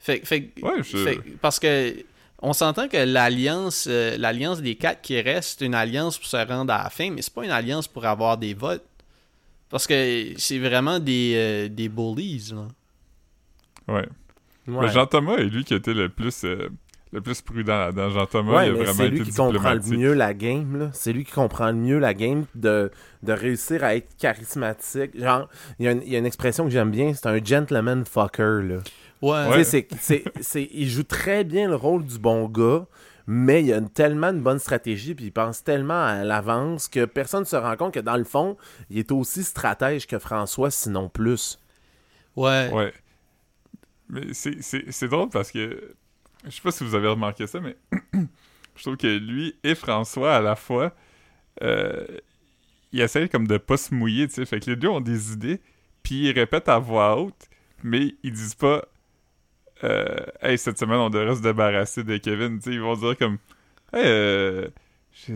Fait, fait, Ouais, je- fait- parce que on s'entend que l'alliance euh, l'alliance des quatre qui restent, c'est une alliance pour se rendre à la fin, mais c'est pas une alliance pour avoir des votes. Parce que c'est vraiment des, euh, des bullies, là. Ouais. Ouais. Mais Jean-Thomas est lui qui a été le plus, euh, le plus prudent là-dedans. Jean-Thomas, Ouais, il a mais vraiment c'est lui été qui comprend le mieux la game, là. C'est lui qui comprend le mieux la game de, de réussir à être charismatique. Genre, il y, a une- il y a une expression que j'aime bien, c'est un gentleman fucker, là. Ouais. C'est- c'est- c'est- il joue très bien le rôle du bon gars, mais il a une- tellement une bonne stratégie, puis il pense tellement à l'avance que personne ne se rend compte que dans le fond, il est aussi stratège que François, sinon plus. Ouais. Ouais. Mais c'est- c'est c'est drôle parce que... Je sais pas si vous avez remarqué ça, mais... je trouve que lui et François, à la fois, euh, ils essayent comme de pas se mouiller, tu sais. Fait que les deux ont des idées, puis ils répètent à voix haute, mais ils disent pas euh, Hey, cette semaine, on devrait se débarrasser de Kevin », tu sais. Ils vont dire comme « Hey, euh, je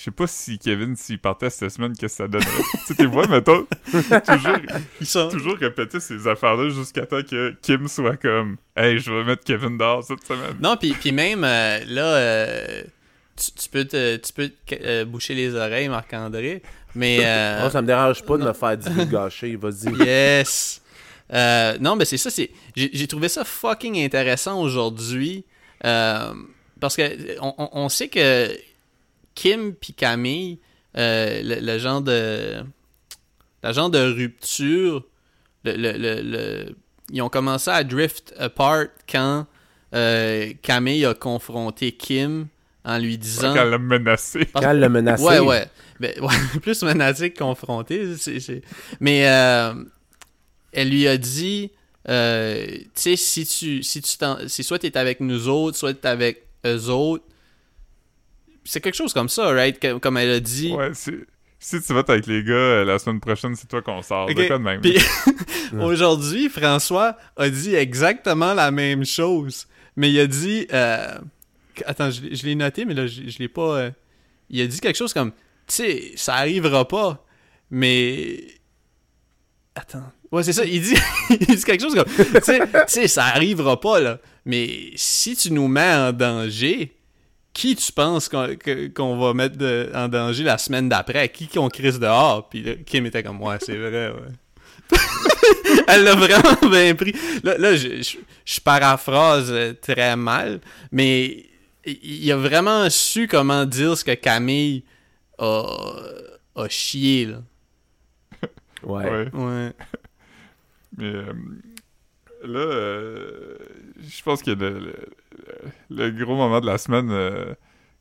je sais pas si Kevin, s'il partait cette semaine, qu'est-ce que ça donnerait? tu tes voix, mettons, toujours, Ils sont... toujours répéter ces affaires-là jusqu'à temps que Kim soit comme Hey, je vais mettre Kevin dehors cette semaine. Non, puis, puis même, euh, là, euh, tu, tu peux te, tu peux te, euh, boucher les oreilles, Marc-André, mais... euh, Moi, ça me dérange pas de me faire divulgacher, vas-y. Yes! Euh, non, mais c'est ça, c'est... J'ai, j'ai trouvé ça fucking intéressant aujourd'hui, euh, parce que on, on- on sait que Kim puis Camille, euh, le, le genre de... Le genre de rupture, le, le, le- le- ils ont commencé à drift apart quand euh, Camille a confronté Kim en lui disant... Quand elle l'a menacé. Quand elle l'a menacé. Ouais, ouais. Ben, ouais, plus menacé que confronté. c'est- c'est- Mais euh, elle lui a dit, euh, tu sais, si tu, si tu t'en- si soit t'es avec nous autres, soit t'es avec eux autres, c'est quelque chose comme ça, right? Comme elle a dit. Ouais, si, tu vas avec les gars euh, la semaine prochaine, c'est toi qu'on sort. Ok. De quoi de même. Puis aujourd'hui, François a dit exactement la même chose. Mais il a dit. euh, Attends, je, l'ai- je l'ai noté, mais là, je, je l'ai pas. euh, Il a dit quelque chose comme Tu sais, ça arrivera pas, mais. Attends. Ouais, c'est ça. Il dit, il dit quelque chose comme Tu sais, ça arrivera pas, là. Mais si tu nous mets en danger. Qui tu penses qu'on va mettre de- en danger la semaine d'après? Qui qu'on crisse dehors? Puis là, Kim était comme, ouais, c'est vrai, ouais. Elle l'a vraiment bien pris. Là, là je, je- je paraphrase euh, très mal, mais il il a vraiment su comment dire ce que Camille a, a chié, là. Ouais. Ouais. Ouais. Mais euh, là, euh, je pense que le, le, le gros moment de la semaine euh,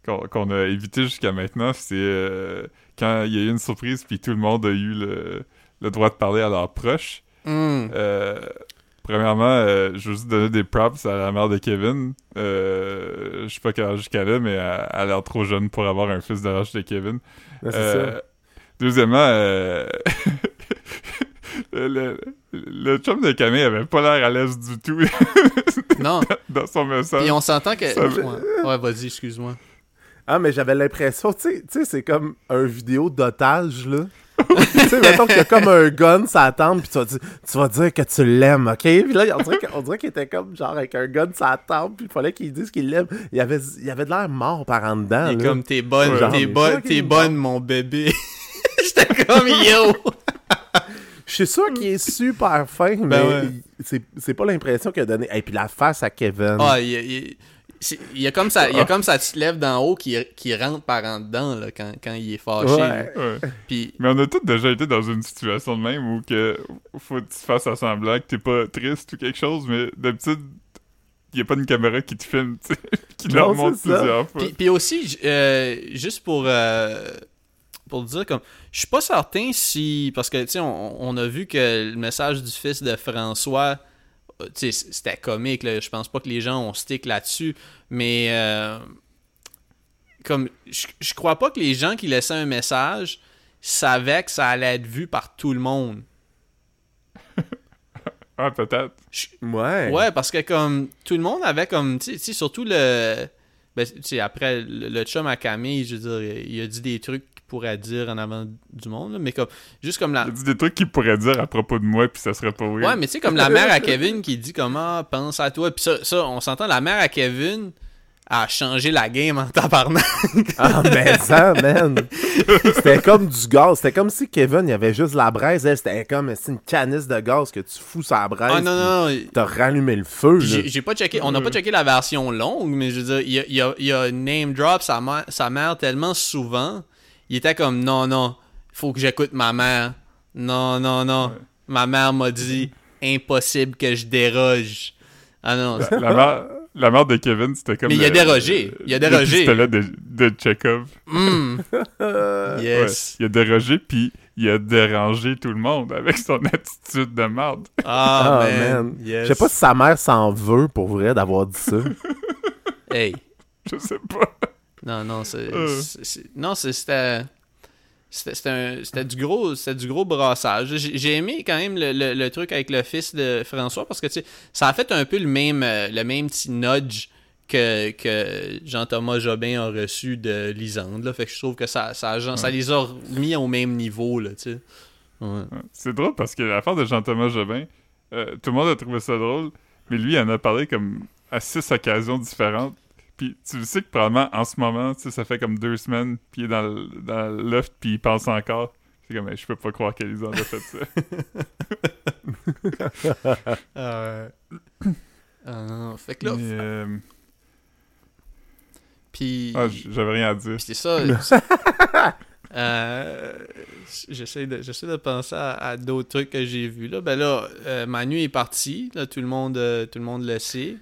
qu'on a évité jusqu'à maintenant, c'est quand il y a eu une surprise puis tout le monde a eu le, le droit de parler à leurs proches. Euh, premièrement, je veux juste donner des props à la mère de Kevin. Je sais pas qu'elle a, mais elle, elle a l'air trop jeune pour avoir un fils de l'âge de Kevin. C'est ça. Deuxièmement, euh, le, le, le chum de Camille avait pas l'air à l'aise du tout Non. dans son message. Puis on s'entend que. Ça Ouais, vas-y, excuse-moi. Ah, mais j'avais l'impression, tu sais- tu sais, c'est comme un vidéo d'otage, là. tu sais, mettons qu'il y a comme un gun, ça tempe, puis tu vas, dire, tu vas dire que tu l'aimes, ok? Puis là, on dirait, qu'il était comme genre avec un gun, ça tempe, puis il fallait qu'il dise qu'il l'aime. Il avait, il avait de l'air mort par en dedans, Il est là. comme t'es bonne, Ouais. t'es bonne, t'es bonne, mon bébé. J'étais comme yo. Je suis sûr qu'il est super fin, mais Ben ouais. il- c'est c'est pas l'impression qu'il a donné. Et puis la face à Kevin. Ah, il, il- il y a comme ça, il y a comme ça se lève d'en haut qui, qui rentre par en dedans là, quand, quand il est fâché. Ouais. Ouais. Puis Mais on a tous déjà été dans une situation de même où que faut que tu fasses à semblant que t'es pas triste ou quelque chose, mais d'habitude, y a pas une caméra qui te filme, qui leur montre plusieurs fois. Puis, puis aussi, euh, juste pour, euh, pour dire, comme, je suis pas certain si. Parce que, tu sais, on, on a vu que le message du fils de François, euh, tu sais, c'était comique, là. Je pense pas que les gens ont stick là-dessus. Mais, euh, comme, je, je crois pas que les gens qui laissaient un message savaient que ça allait être vu par tout le monde. Ah, peut-être. Ouais. Ouais, parce que comme tout le monde avait comme tu sais- surtout le ben, tu sais après le, le chum à Camille, je veux dire, il a dit des trucs pourrait dire en avant du monde, là, mais comme juste comme la dit des trucs qu'il pourrait dire à propos de moi, puis ça serait pas vrai. Ouais, mais tu sais comme la mère à Kevin qui dit comment pense à toi, puis ça, ça on s'entend la mère à Kevin a changé la game en tabarnak. Ah, mais ça, man. C'était comme du gaz. C'était comme si Kevin, il y avait juste la braise. Elle, c'était comme c'est une canisse de gaz que tu fous sur la braise. Ah non non, T'as rallumé le feu, là. J'ai pas checké, on n'a pas checké la version longue, mais je veux dire, il a, il a, il a name drop sa mère tellement souvent, il était comme non, non, faut que j'écoute ma mère. Non, non, non. Ma mère m'a dit impossible que je déroge. Ah non. c'est- La mère, la mère de Kevin, c'était comme. Mais il a le- dérogé. Il a dérogé. pistolet de, de Chekhov. Hmm. Yes. Ouais, il a dérogé, puis il a dérangé tout le monde avec son attitude de merde. Ah, Ah, man. man. Yes. Je sais pas si sa mère s'en veut pour vrai d'avoir dit ça. Hey. Je sais pas. Non, non, c'est. Euh. Non, c'était. C'était du gros c'était du gros brassage. J'ai aimé quand même le, le- le truc avec le fils de François parce que tu sais, ça a fait un peu le même euh, le même petit nudge que, que Jean-Thomas Jobin a reçu de Lisande. Là. Fait que je trouve que ça, ça, ça les a mis au même niveau. Là, tu sais. Ouais. Ouais. C'est drôle parce que l'affaire de Jean-Thomas Jobin, euh, tout le monde a trouvé ça drôle, mais lui, il en a parlé comme à six occasions différentes. Puis tu le sais que probablement en ce moment, tu sais, ça fait comme deux semaines, puis il est dans le, dans le loft, puis il pense encore. C'est comme, je peux pas croire qu'Elisande a fait ça. Euh, ah non, fait que là, Mais, euh, puis ah, j'avais rien à dire. Puis c'est ça. euh, j'essaie de j'essaie de penser à, à d'autres trucs que j'ai vus là. Ben là, euh, Manu est parti. Là, tout le monde euh, tout le monde le sait.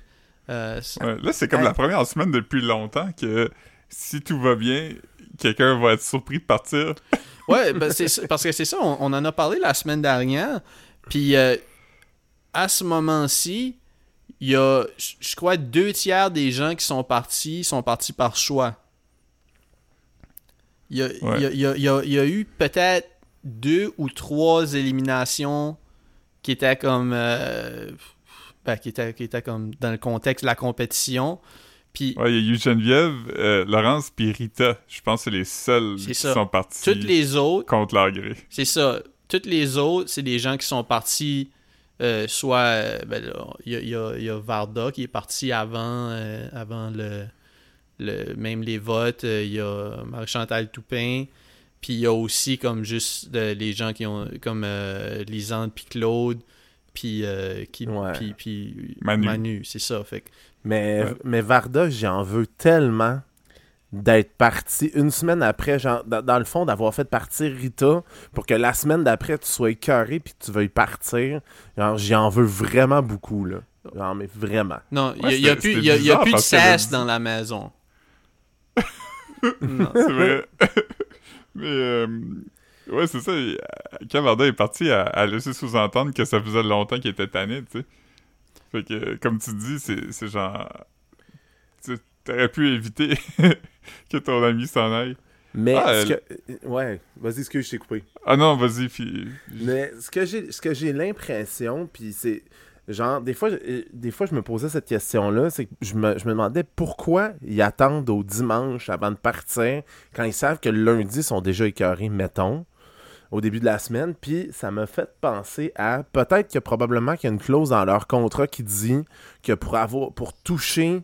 Euh, Ouais, là, c'est comme la première semaine depuis longtemps que si tout va bien, quelqu'un va être surpris de partir. Ouais, ben parce que c'est ça. On, on en a parlé la semaine dernière. Puis euh, à ce moment-ci, il y a, je crois, deux tiers des gens qui sont partis sont partis par choix. Il y a, il y a- il y a- il y a- il y a eu peut-être deux ou trois éliminations qui étaient comme. euh, ben, qui, étaient comme dans le contexte de la compétition. Puis Ouais, il y a eu Geneviève, euh, Laurence puis Rita. Je pense que c'est les seuls qui ça. sont partis toutes les autres, contre leur gré. C'est ça. Toutes les autres, c'est des gens qui sont partis. euh, soit, ben il y a, il y a- il y a Varda qui est parti avant, euh, avant le, le, même les votes. Il y a Marie-Chantal Toupin. Puis il y a aussi comme juste les gens qui ont, comme Lisande puis Claude. Puis, euh, qui, Ouais. puis, puis Manu. c'est ça. Fait que- Mais, Ouais. mais Varda, j'en veux tellement d'être parti une semaine après, genre, dans, dans le fond, d'avoir fait partir Rita pour que la semaine d'après, tu sois écœuré puis que tu veuilles partir. Genre, j'en veux vraiment beaucoup, là. Genre, mais vraiment. non, il Ouais, y a, plus, y a- y plus de dit- dans la maison. non. C'est vrai. Mais, euh, ouais, c'est ça. il- Quand Varda est parti, a laissé sous-entendre que ça faisait longtemps qu'il était tanné, tu sais. Fait que, comme tu dis, c'est genre... Tu aurais pu éviter que ton ami s'en aille. Mais, Ah, ce que... ouais, vas-y, excuse, je t'ai coupé. Ah non, vas-y, puis... Mais ce que j'ai ce que j'ai l'impression, puis c'est genre des fois euh, des fois je me posais cette question là, c'est que je me, je me demandais pourquoi ils attendent au dimanche avant de partir quand ils savent que le lundi ils sont déjà écœurés, mettons, au début de la semaine, puis ça m'a fait penser à peut-être que probablement qu'il y a une clause dans leur contrat qui dit que pour avoir pour toucher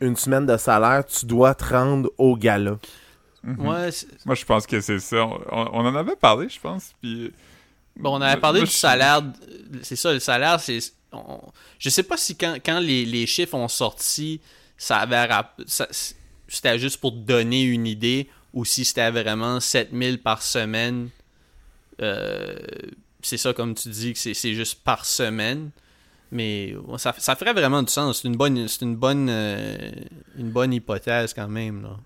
une semaine de salaire, tu dois te rendre au gala. Mhm. Ouais, Moi, je pense que c'est ça. On, on en avait parlé, je pense, puis... Bon, on avait Moi- parlé moi, du je- salaire. C'est ça, le salaire, c'est. on- je sais pas si quand, quand les, les chiffres ont sorti, ça avait rap- ça- c'était juste pour te donner une idée ou si c'était vraiment 7000 par semaine. Euh, c'est ça, comme tu dis, que c'est juste par semaine. Mais ça, ça ferait vraiment du sens. C'est une bonne, c'est une bonne, euh, une bonne hypothèse quand même. Là.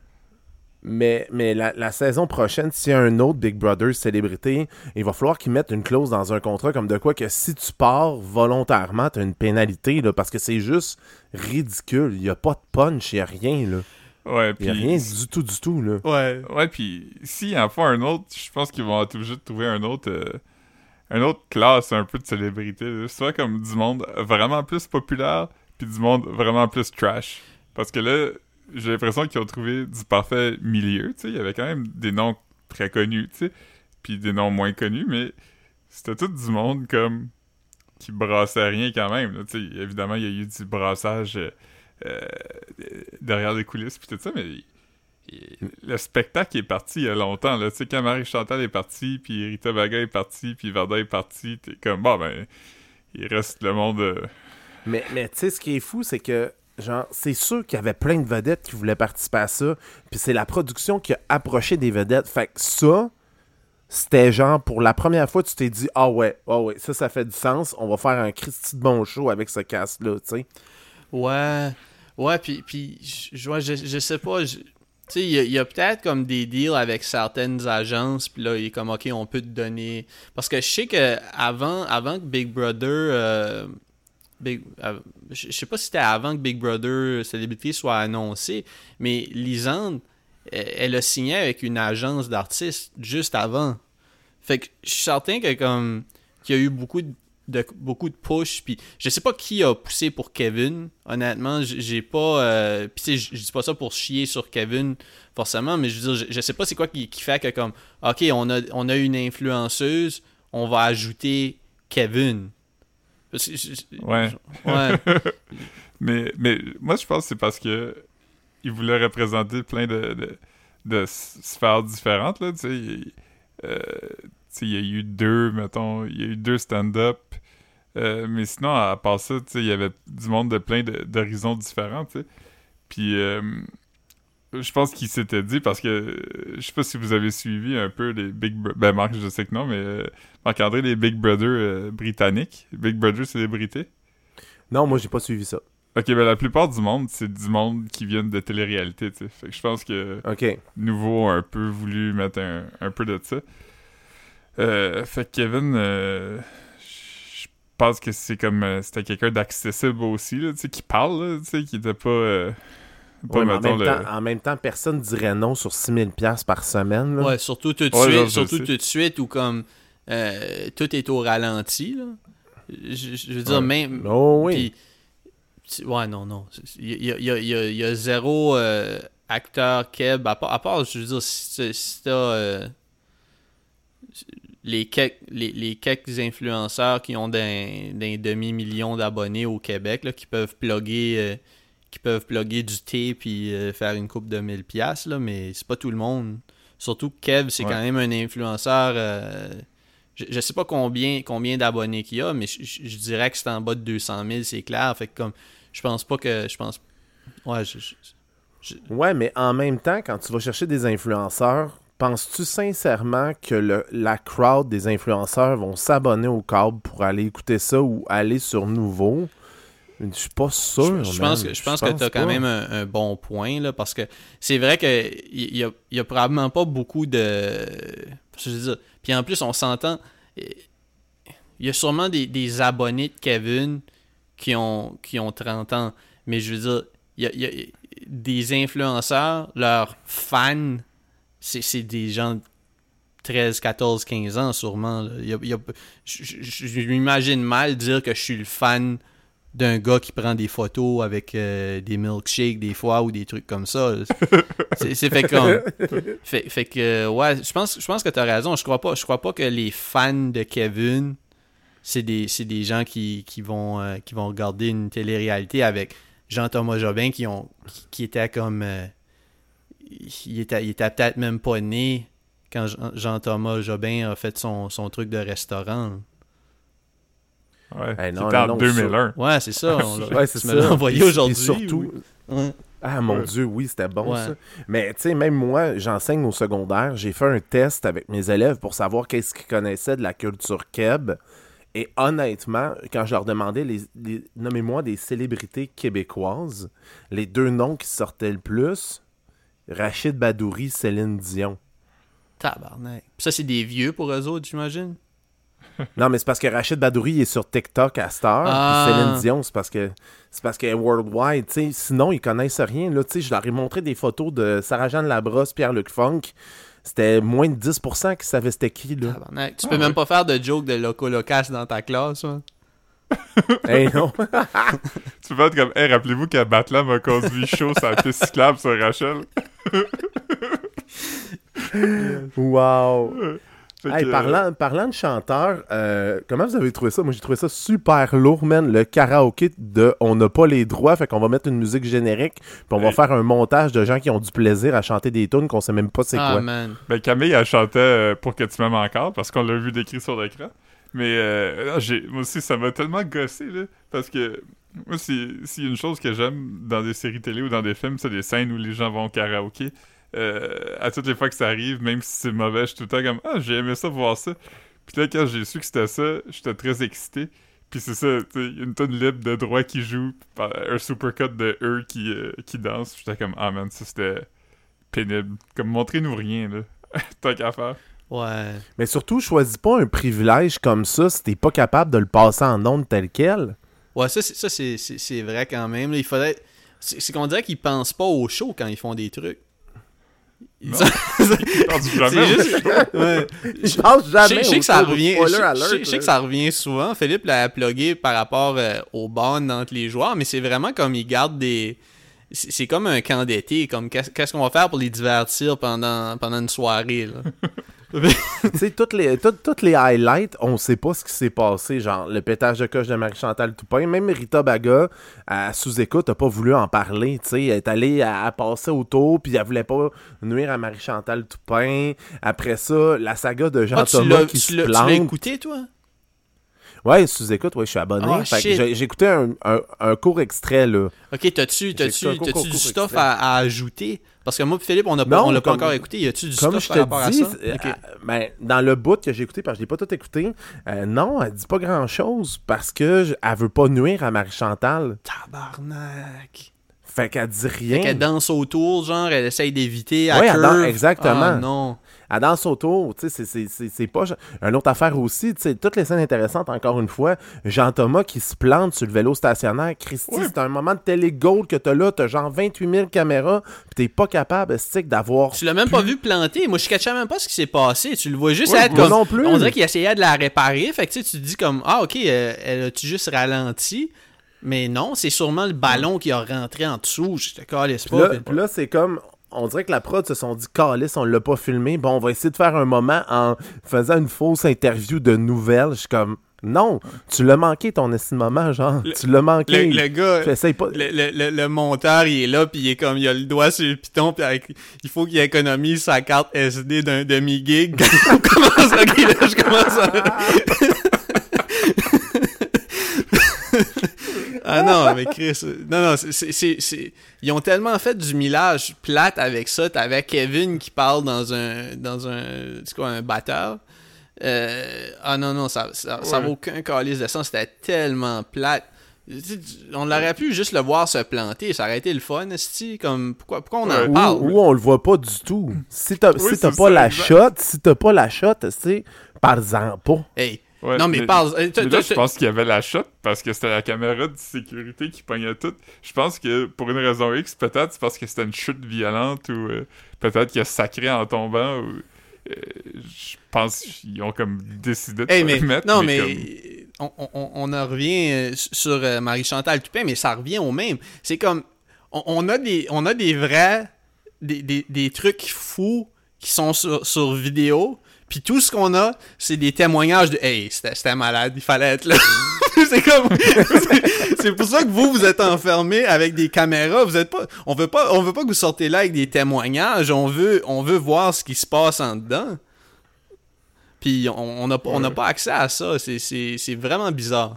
Mais, mais la, la saison prochaine, s'il y a un autre Big Brother célébrité, il va falloir qu'ils mettent une clause dans un contrat comme de quoi que si tu pars volontairement, tu as une pénalité, là, parce que c'est juste ridicule. Il n'y a pas de punch, il n'y a rien. Là. Ouais, Il puis... n'y a rien du tout, du tout. Là. Ouais. Ouais, puis s'ils en font un autre, je pense qu'ils vont être obligés de trouver un autre... euh, un autre classe un peu de célébrité. là. Soit comme du monde vraiment plus populaire, puis du monde vraiment plus trash. Parce que là, j'ai l'impression qu'ils ont trouvé du parfait milieu, tu sais. Il y avait quand même des noms très connus, tu sais. Puis des noms moins connus, mais c'était tout du monde comme qui brassait rien quand même. tu sais. Évidemment, il y a eu du brassage euh, euh, derrière les coulisses puis tout ça, mais le spectacle est parti il y a longtemps. Là. Tu sais, quand Marie Chantal est partie, puis Rita Baga est partie, puis Varda est partie, t'es comme, bon, ben, il reste le monde... euh, Mais, mais tu sais, ce qui est fou, c'est que, genre, c'est sûr qu'il y avait plein de vedettes qui voulaient participer à ça. Puis c'est la production qui a approché des vedettes. Fait que ça, c'était genre, pour la première fois, tu t'es dit, ah ouais, ah ouais, ça, ça fait du sens. On va faire un Christy de bon show avec ce cast-là, tu sais. Ouais. Ouais, puis, puis je, je, je, sais pas. Tu sais, il y a, peut-être comme des deals avec certaines agences, puis là, il est comme, OK, on peut te donner... Parce que je sais que avant, avant que Big Brother... euh, Big, euh, je je sais pas si c'était avant que Big Brother Célébrité soit annoncé, mais Lisande elle, elle a signé avec une agence d'artistes juste avant. Fait que je suis certain que comme qu'il y a eu beaucoup de, de- beaucoup de push puis je sais pas qui a poussé pour Kevin honnêtement j'ai pas euh, puis je dis pas ça pour chier sur Kevin forcément mais je veux dire je, je sais pas c'est quoi qui, qui fait que comme ok on a on a une influenceuse on va ajouter Kevin je- je- Ouais. ouais Mais, mais moi, je pense que c'est parce que il voulait représenter plein de, de, de sphères différentes, là, tu sais. Euh, tu sais, il y a eu deux, mettons, il y a eu deux stand-up. Euh, mais sinon, à part ça, il y avait du monde de plein d'horizons différents, tu sais. Puis, euh, je pense qu'il s'était dit, parce que je sais pas si vous avez suivi un peu les Big Brother, ben Marc, je sais que non, mais euh, Marc-André, les Big Brother britanniques, Big Brother célébrité? Non, moi, j'ai pas suivi ça. Ok, ben la plupart du monde, c'est du monde qui viennent de télé-réalité, tu sais. Fait que je pense que. Nouveau a un peu voulu mettre un, un peu de ça. Euh, fait que Kevin, euh, pense que c'est comme... euh, C'était quelqu'un d'accessible aussi, là, tu sais, qui parle, là, tu sais, qui était pas... euh, pas, Ouais, mais en, même le... temps, en même temps, personne dirait non sur 6000$ piastres par semaine. là. Ouais, surtout tout de Ouais, suite, surtout tout de suite où comme euh, tout est au ralenti là. Je, je veux dire Ouais. même Oh oui. ouais non non, il y a, il y a- il y a- il y a zéro euh, acteur keb à part, à part, je veux dire si, si t'as euh, les quelques les, les quelques influenceurs qui ont d'un d'un demi million d'abonnés au Québec là, qui peuvent plugger euh, qui peuvent plugger du thé puis euh, faire une coupe de 1000 pièces là mais c'est pas tout le monde surtout que Kev c'est Ouais. quand même un influenceur euh, je, je sais pas combien combien d'abonnés qu'il y a mais je, je- je dirais que c'est en bas de 200 000 c'est clair fait que comme je pense pas que je pense ouais je- Ouais, mais en même temps, quand tu vas chercher des influenceurs, penses-tu sincèrement que le, la crowd des influenceurs vont s'abonner au câble pour aller écouter ça ou aller sur Nouveau? Je suis pas sûr. Je, pense que, je pense que tu as quand même un, un bon point, là, parce que c'est vrai qu'il y a, y a probablement pas beaucoup de. Je veux dire, puis en plus, on s'entend. Il y a sûrement des, des abonnés de Kevin qui ont, qui ont 30 ans, mais je veux dire, il y a, il y a des influenceurs, leurs fans, c'est c'est des gens de 13, 14, 15 ans sûrement. je m'imagine mal dire que je suis le fan d'un gars qui prend des photos avec euh, des milkshakes des fois ou des trucs comme ça. C'est fait comme fait, fait que ouais, je pense je pense que tu as raison, je crois pas je crois pas que les fans de Kevin c'est des c'est des gens qui, qui vont euh, qui vont regarder une télé-réalité avec Jean-Thomas Jobin qui ont qui, qui était comme euh, il était il était peut-être même pas né quand Jean- Jean-Thomas Jobin a fait son, son truc de restaurant. Ouais, c'était en non, 2001. Ouais, c'est ça. on l'a- Ouais, c'est ça. envoyé aujourd'hui. surtout, oui. Ah mon Ouais. Dieu, oui, c'était bon Ouais. ça. Mais tu sais, même moi, j'enseigne au secondaire. J'ai fait un test avec mes élèves pour savoir qu'est-ce qu'ils connaissaient de la culture keb. Et honnêtement, quand je leur demandais, les, les- nommez-moi des célébrités québécoises, les deux noms qui sortaient le plus, Rachid Badouri, Céline Dion. Tabarnak. Puis ça, c'est des vieux pour eux autres, j'imagine? Non, mais c'est parce que Rachid Badouri est sur TikTok à cette heure. Ah. Puis Céline Dion, c'est parce que c'est parce qu'elle est worldwide. Sinon, ils connaissent rien. Là, je leur ai montré des photos de Sarah-Jeanne Labrosse, Pierre-Luc Funk. C'était moins de 10% qui savaient c'était qui. Là. Tabarnak. Tu Ah peux ouais. même pas faire de joke de loco locasse dans ta classe, hein? Hey, non. Tu peux être comme, hey, rappelez-vous qu'à Batlam a conduit chaud sur la piste cyclable sur Rachel? wow. Hey, que, parlant, parlant de chanteur, euh, comment vous avez trouvé ça? Moi, j'ai trouvé ça super lourd, man. Le karaoké de On n'a pas les droits, fait qu'on va mettre une musique générique, puis on va faire un montage de gens qui ont du plaisir à chanter des tunes qu'on sait même pas c'est ah, quoi. man. Ben Camille, elle chantait euh, Pour que tu m'aimes encore, parce qu'on l'a vu décrit sur l'écran. Mais euh, non, j'ai, moi aussi, ça m'a tellement gossé, là, parce que moi, si- s'il y a une chose que j'aime dans des séries télé ou dans des films, c'est des scènes où les gens vont au karaoké. Euh, à toutes les fois que ça arrive, même si c'est mauvais, je suis tout le temps comme « Ah, j'ai aimé ça, voir ça. » Puis là, quand j'ai su que c'était ça, j'étais très excité. Puis c'est ça, tu une tonne libre de droit qui joue, un supercut de eux qui, euh, qui danse. J'étais comme « Ah, man, ça, c'était pénible. » Comme, montrez-nous rien, là. Tant qu'à faire. Ouais. Mais surtout, choisis pas un privilège comme ça si t'es pas capable de le passer en ondes tel quel. Ouais, ça, c'est, ça, c'est, c'est, c'est vrai quand même. Il faudrait. C'est, c'est qu'on dirait qu'ils pensent pas au show quand ils font des trucs. Ils jamais. Juste- ouais. Je pense jamais. sais- je sais que ça revient. Je sais que ça revient souvent. Philippe l'a plugué par rapport euh, aux bonnes entre les joueurs, mais c'est vraiment comme ils gardent des. C'est comme un camp d'été. Comme qu'est- qu'est-ce qu'on va faire pour les divertir pendant, pendant une soirée. Là? tu sais, toutes les, toutes, toutes les highlights, on sait pas ce qui s'est passé. Genre, le pétage de coche de Marie-Chantal Toupin. Même Rita Baga, à sous-écoute, a pas voulu en parler. Tu sais, elle est allée à, à passer autour, puis elle voulait pas nuire à Marie-Chantal Toupin. Après ça, la saga de Ah, Jean-Thomas qui tu se l'as- tu l'as plante. écouté, toi? Ouais, sous-écoute, ouais, je suis abonné. Shit. j'ai écouté un, un, un court extrait, là. Ok, t'as-tu du stuff à ajouter? Parce que moi et Philippe, on n'a pas, Non, on l'a pas comme- encore écouté. Y a-tu du Comme stuff je par rapport à ça? euh, euh, ben, dans le bout que j'ai écouté, parce que je l'ai pas tout écouté, euh, non, elle dit pas grand-chose parce que je- elle veut pas nuire à Marie-Chantal. Tabarnak. Fait qu'elle dit rien. Fait qu'elle danse autour, genre, elle essaye d'éviter. Ouais, à elle danse- exactement. Ah, non. Elle danse autour, tu sais, c'est- c'est- c'est c'est pas... Une autre affaire aussi, tu sais, toutes les scènes intéressantes, encore une fois, Jean-Thomas qui se plante sur le vélo stationnaire, Christy, Ouais. c'est un moment de télé-gold que t'as là, t'as genre 28 000 caméras, pis t'es pas capable, stick, d'avoir... Tu l'as même pas vu planter. Moi, je cachais même pas ce qui s'est passé. Tu le vois juste Ouais, être moi comme. non plus. On dirait qu'il essayait de la réparer. Fait que tu sais, tu te dis comme Ah, ok, euh, elle a-tu juste ralenti? Mais non, c'est sûrement le ballon qui a rentré en dessous. Je te calisse Puis pas. là, puis là, c'est comme. On dirait que la prod se sont dit, Calice, on l'a pas filmé. Bon, on va essayer de faire un moment en faisant une fausse interview de nouvelles. Je suis comme, non, tu l'as manqué ton estime moment, genre. Le- tu l'as manqué. Le, le gars. Pas. Le, le, le, le monteur, il est là, puis il est comme, il a le doigt sur le piton, puis avec- il faut qu'il économise sa carte SD d'un demi-gig. Commence, ok, là, je commence à... ah non, mais Chris, non, non, c'est- c'est, c'est, c'est- ils ont tellement fait du millage plate avec ça. T'avais Kevin qui parle dans un, dans un, c'est quoi, un batteur. Euh, ah non, non, ça, ça, ça vaut aucun calice de sang, c'était tellement plate. On aurait pu juste le voir se planter, ça aurait été le fun, esti, comme pourquoi, pourquoi on en Ouais. Ou, parle? Ou on le voit pas du tout. Si t'as si Oui, t'as c'est pas ça, la shot, si t'as pas la shot, tu sais, parle-en pas. Hey, Ouais, non mais, parle. euh, Mais là, je pense qu'il y avait la shot parce que c'était la caméra de sécurité qui pognait tout. Je pense que pour une raison X, peut-être c'est parce que c'était une chute violente ou euh, peut-être qu'il a sacré en tombant. Ou, euh, je pense qu'ils ont comme décidé de Hey, mais, non, mais, comme- on, on, on en revient sur Marie-Chantal Toupin, mais ça revient au même. C'est comme, on, on a des, on a des vrais, des, des, des trucs fous qui sont sur, sur vidéo, puis tout ce qu'on a, c'est des témoignages de « Hey, c'était malade, il fallait être là. » C'est comme, c'est- pour ça que vous, vous êtes enfermés avec des caméras. Vous êtes pas, on veut pas, on veut pas que vous sortez là avec des témoignages. On veut, on veut voir ce qui se passe en dedans. Puis on on n'a on n'a pas accès à ça. C'est vraiment bizarre.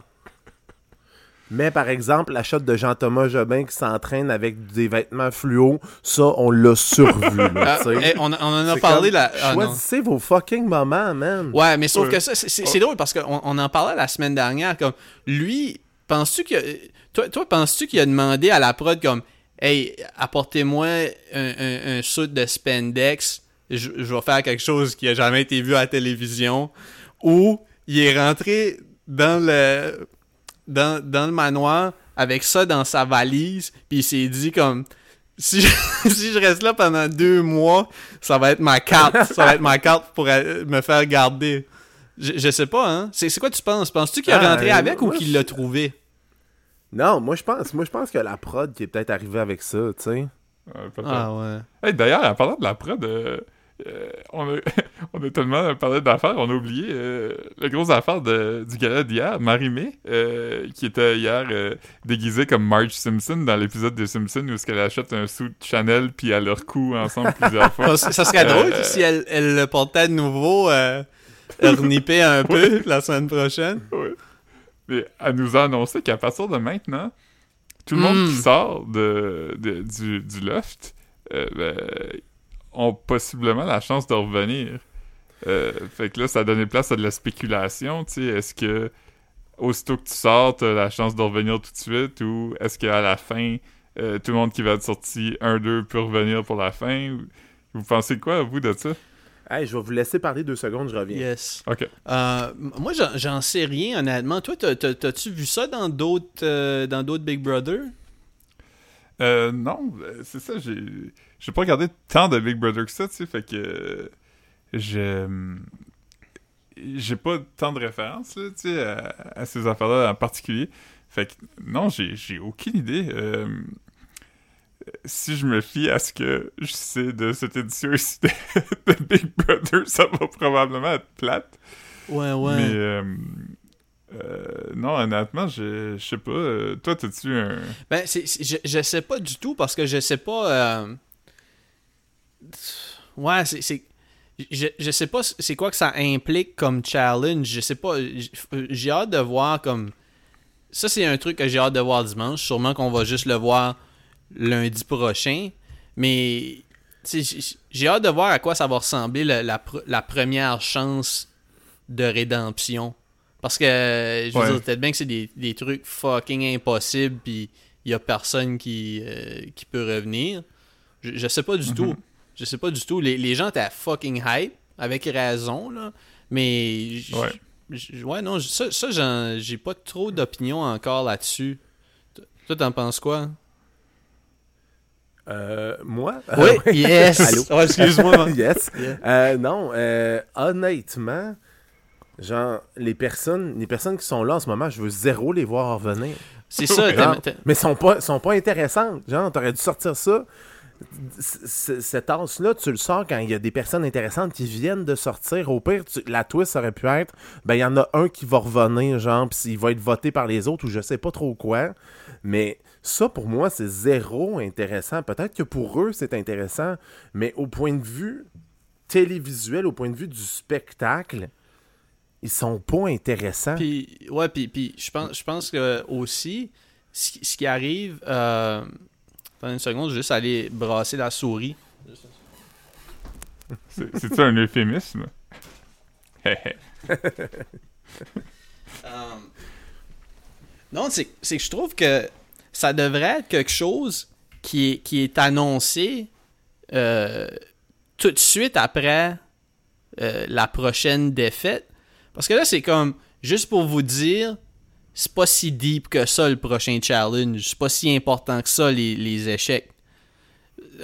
Mais par exemple, la shot de Jean-Thomas Jobin qui s'entraîne avec des vêtements fluo, ça, on l'a survu. là, Ah, hey, on, on en a parlé comme, là. ah, non. Vos fucking moments, man. Ouais, mais sauf Ouais. que ça, c'est- drôle parce qu'on on en parlait la semaine dernière. Comme lui, penses-tu que toi, toi penses-tu qu'il a demandé à la prod comme, hey, apportez-moi un, un, un suit de spandex, je, je vais faire quelque chose qui a jamais été vu à la télévision, ou il est rentré dans le dans, dans le manoir avec ça dans sa valise, puis il s'est dit comme si je, si je reste là pendant deux mois, ça va être ma carte. ça va être ma carte pour me faire garder. Je, je sais pas, hein. C'est c'est quoi tu penses? Penses-tu qu'il est Ah, rentré euh, avec ou qu'il je- l'a trouvé? Non, moi je pense, moi je pense que la prod qui est peut-être arrivée avec ça, tu sais. Ah ouais. Hey, D'ailleurs, en parlant de la prod, euh, euh, on, a, on a tellement parlé d'affaires, on a oublié euh, la grosse affaire de- du gala d'hier, Marie-Mé, euh, qui était hier euh, déguisée comme Marge Simpson dans l'épisode de Simpson où qu'elle achète un sou de Chanel puis elle leur cou ensemble plusieurs fois. Ça, ça serait Euh, drôle si elle, elle le portait de nouveau, euh, un peu la semaine prochaine. Ouais. Mais elle nous a annoncé qu'à partir de maintenant, tout le monde Mm. qui sort de, de- du, du loft euh, ben, ont possiblement la chance de revenir. Euh, fait que là, ça a donné place à de la spéculation, tu sais. Est-ce que aussitôt que tu sors, t'as la chance de revenir tout de suite ou est-ce qu'à la fin, euh, tout le monde qui va être sorti 1-2 peut revenir pour la fin? ou- Vous pensez quoi, vous, de ça? Hey, je vais vous laisser parler deux secondes, je reviens. Yes. Ok. Euh, moi, j'en- sais rien, honnêtement. Toi, t'as- t'as- t'as-tu vu ça dans d'autres euh, dans d'autres Big Brother? Euh, non, c'est ça, j'ai j'ai pas regardé tant de Big Brother que ça, tu sais, fait que euh, je j'ai pas tant de références, là, tu sais, à, à ces affaires-là en particulier. Fait que non, j'ai aucune idée. Euh, si je me fie à ce que je sais de cette édition ici de, de Big Brother, ça va probablement être plate. Ouais, ouais. Mais euh, euh, non, honnêtement, je, je sais pas. euh, toi, t'as-tu un. Ben, je, je sais pas du tout parce que je sais pas. euh, Ouais, c'est. c'est- Je, je sais pas c'est quoi que ça implique comme challenge. Je sais pas. J'ai hâte de voir comme. Ça, c'est un truc que j'ai hâte de voir dimanche. Sûrement qu'on va juste le voir lundi prochain. Mais. J'ai hâte de voir à quoi ça va ressembler le- la, la première chance de rédemption. Parce que, je veux dire, peut-être bien que c'est des, des trucs fucking impossibles, puis il y a personne qui, euh, qui peut revenir. Je, je sais pas du Mhm. tout. Je sais pas du tout. Les, les gens étaient fucking hype, avec raison, là. Mais. j- Ouais. ouais, non, ça, ça j'ai pas trop d'opinion encore là-dessus. Toi, t'en penses quoi? Euh, moi? Oui, Euh, yes! Allô? Oh, excuse-moi. yes. Yeah. Euh, non, euh, honnêtement, genre, les personnes, les personnes qui sont là en ce moment, je veux zéro les voir revenir. C'est ça, Genre, mais sont pas, sont pas intéressantes. Genre, t'aurais dû sortir ça. C- c- Cette tasse-là, tu le sors quand il y a des personnes intéressantes qui viennent de sortir. Au pire, la twist aurait pu être ben, il y en a un qui va revenir, genre, pis il va être voté par les autres ou je sais pas trop quoi. Mais ça, pour moi, c'est zéro intéressant. Peut-être que pour eux, c'est intéressant, mais au point de vue télévisuel, au point de vue du spectacle, ils sont pas intéressants. Puis, ouais, puis, puis je pense, je que aussi, ce, qui- ce qui arrive. Euh... Attends une seconde, je vais juste aller brasser la souris. C'est- C'est-tu un euphémisme? Hé, hé. Euh, Non, c'est c'est que je trouve que ça devrait être quelque chose qui est, qui est annoncé euh, tout de suite après euh, la prochaine défaite. Parce que là, c'est comme, juste pour vous dire, c'est pas si deep que ça le prochain challenge. C'est pas si important que ça les, les échecs.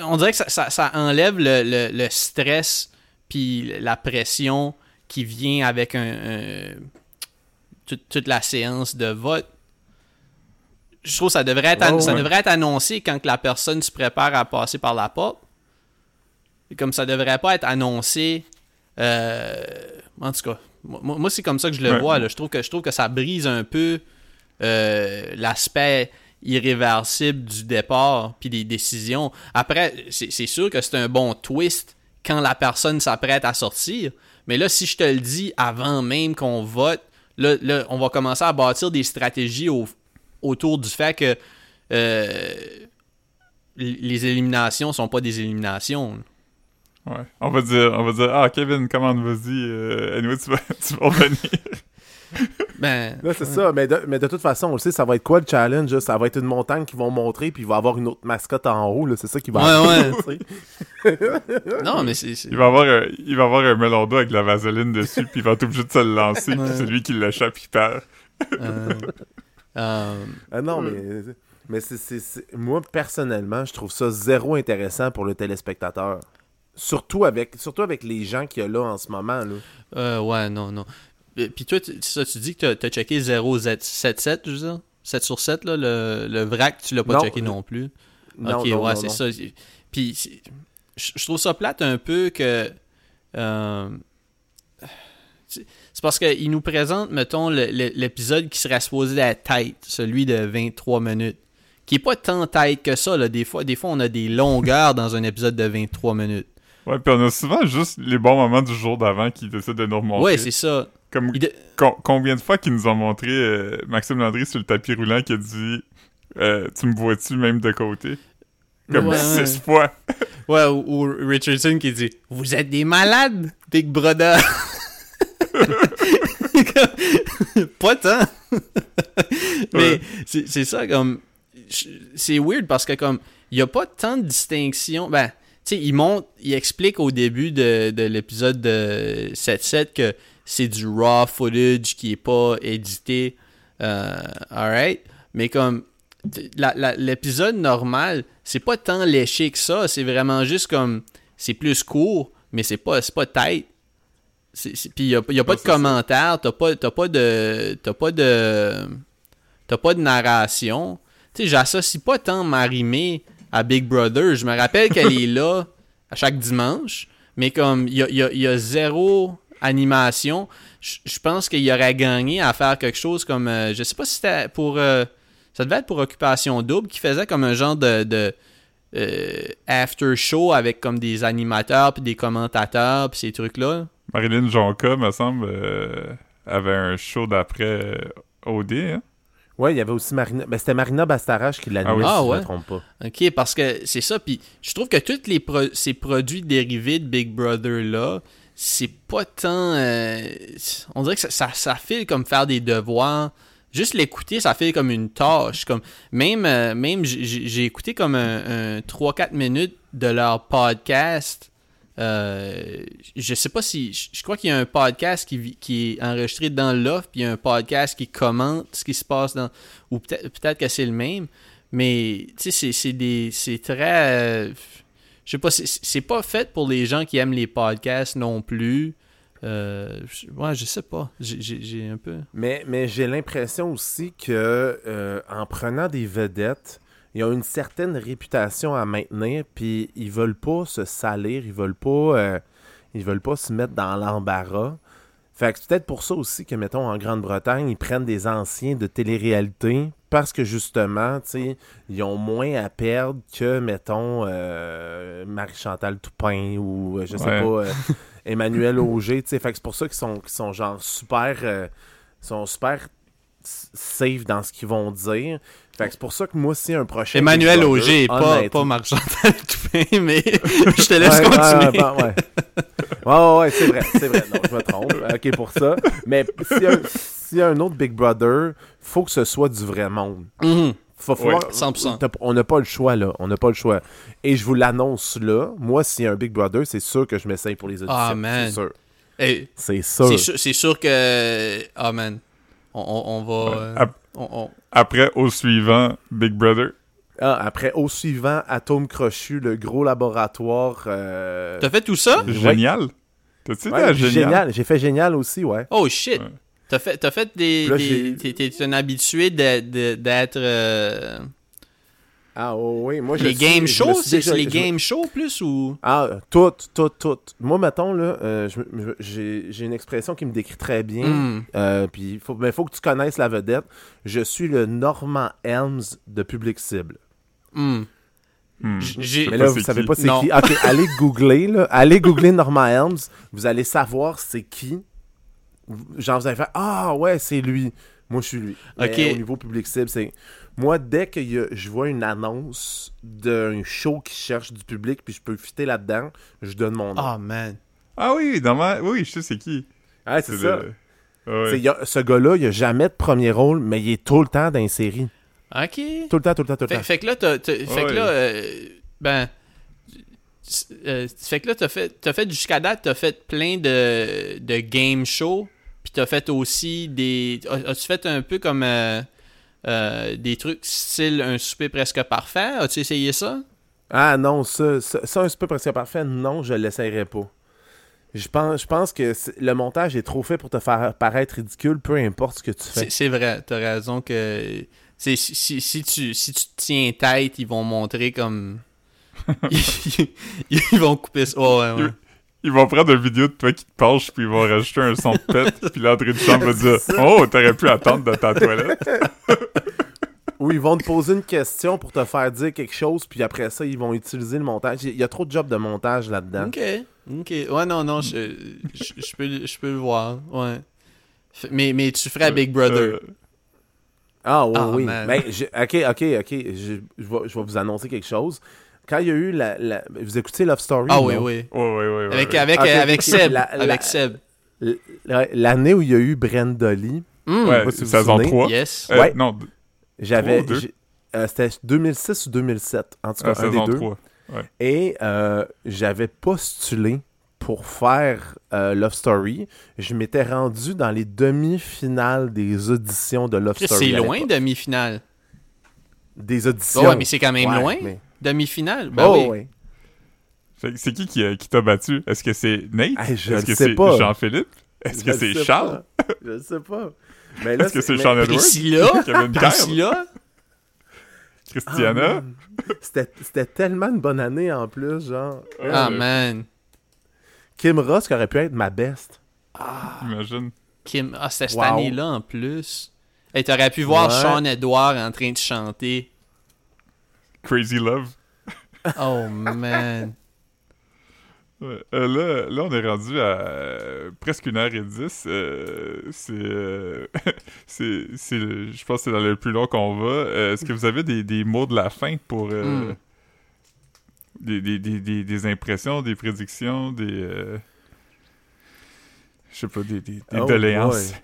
On dirait que ça, ça- ça enlève le, le- le stress puis la pression qui vient avec un, un- toute, toute la séance de vote. Je trouve que ça devrait être, Ouais, ça devrait être annoncé quand que la personne se prépare à passer par la porte. Et comme ça devrait pas être annoncé. euh, en tout cas, moi, moi, c'est comme ça que je le Ouais. vois. là. Je, trouve que, je trouve que ça brise un peu euh, l'aspect irréversible du départ puis des décisions. Après, c'est sûr que c'est un bon twist quand la personne s'apprête à sortir. Mais là, si je te le dis avant même qu'on vote, là, là, on va commencer à bâtir des stratégies au- autour du fait que euh, les éliminations sont pas des éliminations. Ouais. On va dire, on va dire, ah, Kevin, commande, vas-y. Euh, anyway, tu vas, tu vas revenir. Ben, Là, c'est ça. Mais de, mais de toute façon, on le sait, ça va être quoi le challenge? là? Ça va être une montagne qu'ils vont montrer, puis il va y avoir une autre mascotte en haut. là. C'est ça qui va Ouais, sais. non, mais c'est. c'est- Il va avoir un, il va avoir un melon d'eau avec de la vaseline dessus, puis il va être obligé de se le lancer, puis Ouais. celui qui l'échappe, il perd. euh, euh, Ah non, mais, mais c'est, c'est- c'est- moi, personnellement, je trouve ça zéro intéressant pour le téléspectateur. Surtout avec, surtout avec les gens qu'il y a là en ce moment. Là. euh, ouais, non, non. Euh, Puis toi, tu, ça, tu dis que t'as- t'as checké 077, je veux dire? 7 sur 7, là, le, le vrac, tu l'as pas Non, checké non plus. Non, ok, non, ouais, c'est ça. Puis je trouve ça plate un peu que. euh, c'est parce qu'il nous présente, mettons, l'épisode qui serait supposé être tight, celui de 23 minutes. Qui est pas tant tight que ça, là. Des fois, des fois, on a des longueurs dans un épisode de 23 minutes. Ouais, puis on a souvent juste les bons moments du jour d'avant qui essaient de nous remontrer. Ouais, c'est ça. Comme Il de- com- combien de fois qu'ils nous ont montré euh, Maxime Landry sur le tapis roulant qui a dit euh, Tu me vois-tu même de côté? Comme Ouais, six ouais. fois. Ouais, ou, ou Richardson qui dit Vous êtes des malades, Big Brother. pas tant. Mais Ouais. c'est ça, comme. C'est weird parce que, comme, il n'y a pas tant de distinction. Ben, sais, il montre, il explique au début de, de l'épisode de 7-7 que c'est du raw footage qui est pas édité. Euh, alright? Mais comme, l'épisode normal, c'est pas tant léché que ça, c'est vraiment juste comme. C'est plus court, mais c'est pas, c'est pas tight. Puis il y a, y a pas de commentaires, t'as pas, pas de. T'as pas de. T'as pas de narration. Tu sais, j'associe pas tant Marimé à Big Brother. Je me rappelle qu'elle est là à chaque dimanche, mais comme il y a, zéro animation, je je pense qu'il aurait gagné à faire quelque chose comme. euh, je sais pas si c'était pour. euh, ça devait être pour Occupation Double qui faisait comme un genre de. de euh, after show avec comme des animateurs puis des commentateurs puis ces trucs là Marilyn Jonca, me semble, euh, avait un show d'après euh, OD, hein? Ouais, il y avait aussi Marina. Ben, c'était Marina Bastarache qui l'animait, Ah oui. si Ah, je ouais. me trompe pas. OK, parce que c'est ça. Puis je trouve que tous les pro- ces produits dérivés de Big Brother là, c'est pas tant. euh, on dirait que ça, ça, ça file comme faire des devoirs. Juste l'écouter, ça fait comme une tâche. Comme même, euh, même j'ai écouté comme un, un 3-4 minutes de leur podcast. Euh, je sais pas si. Je crois qu'il y a un podcast qui, qui est enregistré dans l'offre, puis il y a un podcast qui commente ce qui se passe dans. Ou peut-être peut que c'est le même. Mais, tu sais, c'est- des. C'est très. euh, je sais pas, c'est- pas fait pour les gens qui aiment les podcasts non plus. Euh, ouais, je sais pas. J'ai un peu. Mais, mais j'ai l'impression aussi que euh, en prenant des vedettes, ils ont une certaine réputation à maintenir, puis ils veulent pas se salir, ils veulent pas, euh, ils veulent pas se mettre dans l'embarras. Fait que c'est peut-être pour ça aussi que, mettons, en Grande-Bretagne, ils prennent des anciens de télé-réalité parce que, justement, tu sais, ils ont moins à perdre que, mettons, euh, Marie-Chantal Toupin ou, euh, je sais Ouais. pas, euh, Emmanuel Auger, tu sais. Fait que c'est pour ça qu'ils sont, sont genre super... sont super safe dans ce qu'ils vont dire. Fait que c'est pour ça que moi aussi, un prochain... Emmanuel Auger, pas, pas Toupin, mais je te laisse Ouais, continuer. ouais, ouais. Ouais, ouais, ouais, c'est vrai, c'est vrai. Non, je me trompe. Ok pour ça. Mais s'il y, a- y a un autre Big Brother, faut que ce soit du vrai monde. Mhm. Faut falloir- 100%. T'as- On n'a pas le choix, là. On n'a pas le choix. Et je vous l'annonce là. Moi, s'il y a un Big Brother, c'est sûr que je m'essaye pour les auditions. Ah, man. C'est sûr. Hey, C'est sûr. c'est sûr, c'est sûr que. Ah, man. On, on, on va. Ouais. euh, Ap- on- on- Après, au suivant, Big Brother. Ah, après, au suivant, Atome Crochu, le gros laboratoire. euh, T'as fait tout ça? Ouais. Génial. T'as-tu ouais, dit à génial? génial? J'ai fait génial aussi, ouais. Oh shit! Ouais. T'as fait, t'as fait des. T'es, un habitué de- de- d'être. euh, Ah, oh, oui. Moi, je les game shows? C'est, les me- game shows plus ou? Ah, tout, tout, tout. Moi, mettons, là, euh, j'ai j'ai une expression qui me décrit très bien. Hmm. Euh, puis, il faut, mais faut que tu connaisses la vedette. Je suis le Norman Helms de Public Cible. Hmm. Hmm. Mais là, vous savez qui? pas c'est qui. Ok, allez googler, là. Allez googler Norman Helms. Vous allez savoir c'est qui. Genre, vous allez faire Ah, ouais, c'est lui. Moi, je suis lui. Mais Ok. au niveau Public Cible, c'est. Moi, dès que y a- je vois une annonce d'un show qui cherche du public, puis je peux fitter là-dedans, je donne mon nom. Ah, man. Ah oui, normal. Oui, je sais c'est qui. Ah, c'est ça. le- Ouais. C'est- y a- ce gars-là, il a jamais de premier rôle, mais il est tout le temps dans les séries. Ok. Tout le temps, tout le temps, tout le Fait, temps. fait que là, t'as, t'as- fait que là, euh, ben, euh, fait que là, t'as fait, t'as fait jusqu'à date, t'as fait plein de, de game shows, puis t'as fait aussi des, as- as-tu fait un peu comme euh, euh, des trucs style un souper presque parfait, as-tu essayé ça? Ah non, ça, ça, ça, un super presque parfait, non, je l'essayerai pas. Je pense, je pense que le montage est trop fait pour te faire paraître ridicule, peu importe ce que tu fais. C'est, vrai, t'as raison que, c'est, si, si, si tu, si tu te tiens tête, ils vont montrer comme, ils, ils vont couper ça, ouais, ouais, ouais. Ils vont prendre une vidéo de toi qui te penche, puis ils vont rajouter un son de pète, puis l'entrée de chambre va dire Oh, t'aurais pu attendre de ta toilette. Ou ils vont te poser une question pour te faire dire quelque chose, puis après ça, ils vont utiliser le montage. Il y a trop de jobs de montage là-dedans. Ok, ok. Ouais, non, non, je, je, je peux, je peux le voir, ouais. F- Mais, mais tu ferais Big Brother. Euh, Ah oui, Ah, oui. man. Ben, ok, ok, ok. Je, je vais, je vais vous annoncer quelque chose. Quand il y a eu la... la- vous écoutez Love Story? ah oui, oui. Ouais, ouais, ouais. ouais, Avec, ouais. avec, avec Seb. la- avec Seb. L'année où il y a eu Brenda Lee, Hmm, Ouais, si vous vous saison souvenez. 3. Yes. Euh, Ouais. Non, j'avais... Euh, C'était 2006 ou 2007, en tout cas, euh, un des saison deux. 3. Et euh, j'avais postulé pour faire euh, Love Story. Je m'étais rendu dans les demi-finales des auditions de Love Story. C'est loin, demi-finale. des auditions. Ouais, mais c'est quand même Ouais, loin. mais- Demi-finale? Ben Oh, oui. ouais. Fait que C'est qui qui, a- qui t'a battu? Est-ce que c'est Nate? Hey, je Est-ce que sais c'est pas. Jean-Philippe? Est-ce Je que c'est Charles? pas. Je ne sais pas. Mais là, Est-ce que c'est mais- Sean Edwards? Priscilla? Kevin Kyle? Priscilla? Ah, Christiana? man. C'était c'était tellement une bonne année en plus, genre. Ah, Ouais, man. Kim Ross qui aurait pu être ma best. Imagine. Kim... Ah, c'était cette Wow. année-là, en plus. Et t'aurais pu voir Ouais. Sean Edward en train de chanter. Crazy Love. Oh, man. Ouais. Euh, là, là, on est rendu à euh, presque une heure et dix. Euh, c'est, euh, c'est, c'est je pense que c'est dans le plus long qu'on va. Euh, est-ce que vous avez des, des mots de la fin pour euh, Hmm. des, des, des, des, des impressions, des prédictions, des, euh, je sais pas, des, des, des Oh doléances?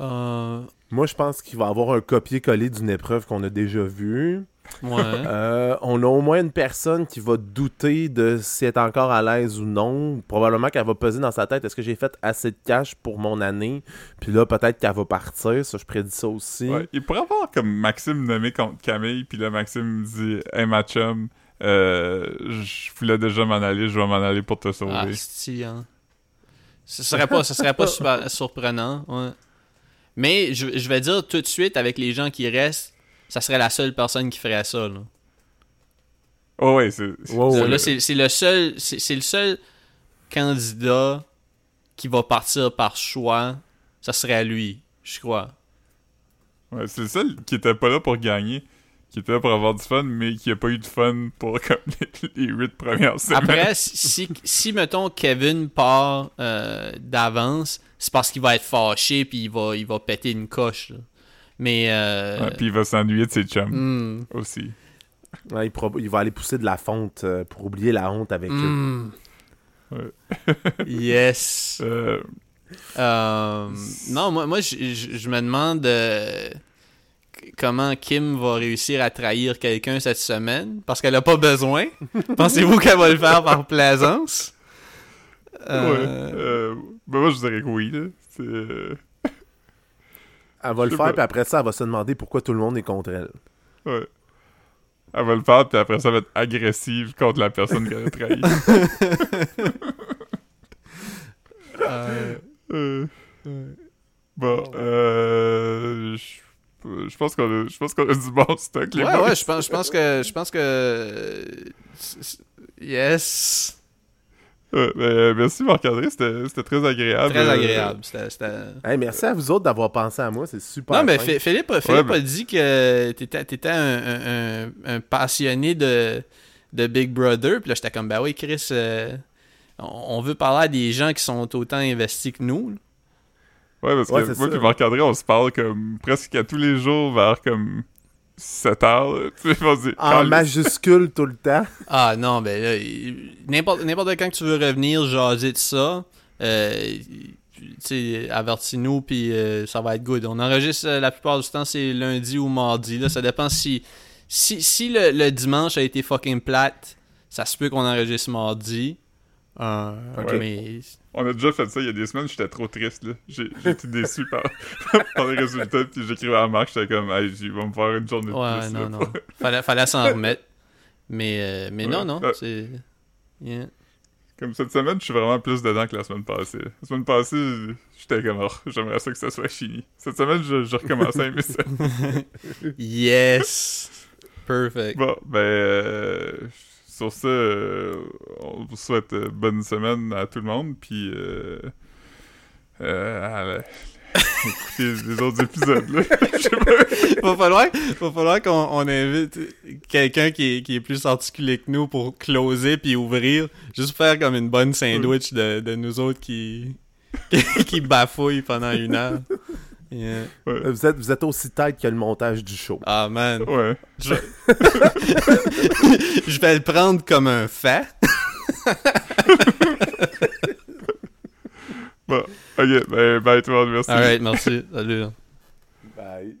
Euh, Moi, je pense qu'il va y avoir un copier-coller d'une épreuve qu'on a déjà vue. Ouais. Euh, on a au moins une personne qui va douter de si elle est encore à l'aise ou non. Probablement qu'elle va peser dans sa tête est-ce que j'ai fait assez de cash pour mon année? Puis là, peut-être qu'elle va partir. Ça, je prédis ça aussi. Ouais, il pourrait avoir comme Maxime nommé contre Camille, puis là Maxime dit Hey ma chum, euh, je voulais déjà m'en aller, je vais m'en aller pour te sauver. Ah, c'est hein. Ce serait pas, ce serait pas super surprenant, ouais. Mais je, je vais dire tout de suite, avec les gens qui restent, ça serait la seule personne qui ferait ça, là. oh ouais, c'est. c'est- Ouais, ouais. Là, c'est c'est le seul, c'est c'est le seul candidat qui va partir par choix. Ça serait à lui, je crois. Ouais, c'est le seul qui était pas là pour gagner, qui était là pour avoir du fun, mais qui a pas eu de fun pour comme les, les huit premières semaines. Après, si, si mettons Kevin part euh, d'avance, c'est parce qu'il va être fâché puis il va, il va péter une coche. là. Mais euh, Ouais, puis il va s'ennuyer de ses chums hmm, aussi. Ouais, il, prob- il va aller pousser de la fonte euh, pour oublier la honte avec eux. hmm. Ouais. yes. Euh, Euh, non, moi, moi je, me demande euh, comment Kim va réussir à trahir quelqu'un cette semaine parce qu'elle a pas besoin. Pensez-vous qu'elle va le faire par plaisance? Euh, Ouais. Euh, ben moi je dirais que oui, là. Euh, Elle va le faire, puis après ça, elle va se demander pourquoi tout le monde est contre elle. Ouais. Elle va le faire, puis après ça, elle va être agressive contre la personne qu'elle a trahi. euh, Euh, Bon, euh... Je je pense qu'on a, je pense qu'on a du bon stock, les ouais, boys. ouais, je pense, je pense que, je pense que, yes, Ouais, ben, merci Marc-André, c'était c'était très agréable. très Euh, agréable. Hey, merci à vous autres d'avoir pensé à moi, c'est super. Non, mais Philippe, Philippe mais- a dit que t'étais étais un, un- un- un passionné de, de Big Brother. Puis là, j'étais comme, ben oui, Chris, euh, on veut parler à des gens qui sont autant investis que nous. là. Ouais, parce Ouais, que c'est moi et Marc-André, on se parle comme presque à tous les jours vers comme 7 heures. là. Tu sais, En majuscule tout le temps. Ah non, ben là, n'importe n'importe quand que tu veux revenir jaser de ça, euh, tu sais, avertis-nous, puis euh, ça va être good. On enregistre euh, la plupart du temps, c'est lundi ou mardi. Là, ça dépend si, si, si le, le dimanche a été fucking plate, ça se peut qu'on enregistre mardi. Euh. Mais On a déjà fait ça il y a des semaines, j'étais trop triste. là. J'ai j'ai été déçu par, par les résultats, puis j'écrivais à Marc, j'étais comme, hey, il va me faire une journée de ouais, plus. non, là, non. Fallait, fallait s'en remettre. Mais, euh, mais non, Ouais. non, Euh. c'est. Yeah. Comme cette semaine, je suis vraiment plus dedans que la semaine passée. La semaine passée, j'étais comme, oh, j'aimerais ça que ça soit fini. Cette semaine, je, je recommençais à aimer ça. Yes! Perfect. Bon, ben, euh, sur ça, euh, on vous souhaite euh, bonne semaine à tout le monde, puis euh, euh, écoutez les autres épisodes, là. Va falloir, va falloir qu'on on invite quelqu'un qui est, qui est plus articulé que nous pour closer puis ouvrir. Juste faire comme une bonne sandwich de, de nous autres qui, qui, qui bafouillent pendant une heure. Yeah. Vous êtes, vous êtes aussi tête que le montage du show. Ah man. Ouais. Je... Je vais le prendre comme un fait. Bon, ok, ben, bye tout le monde, merci. Alright, merci. Salut. Bye.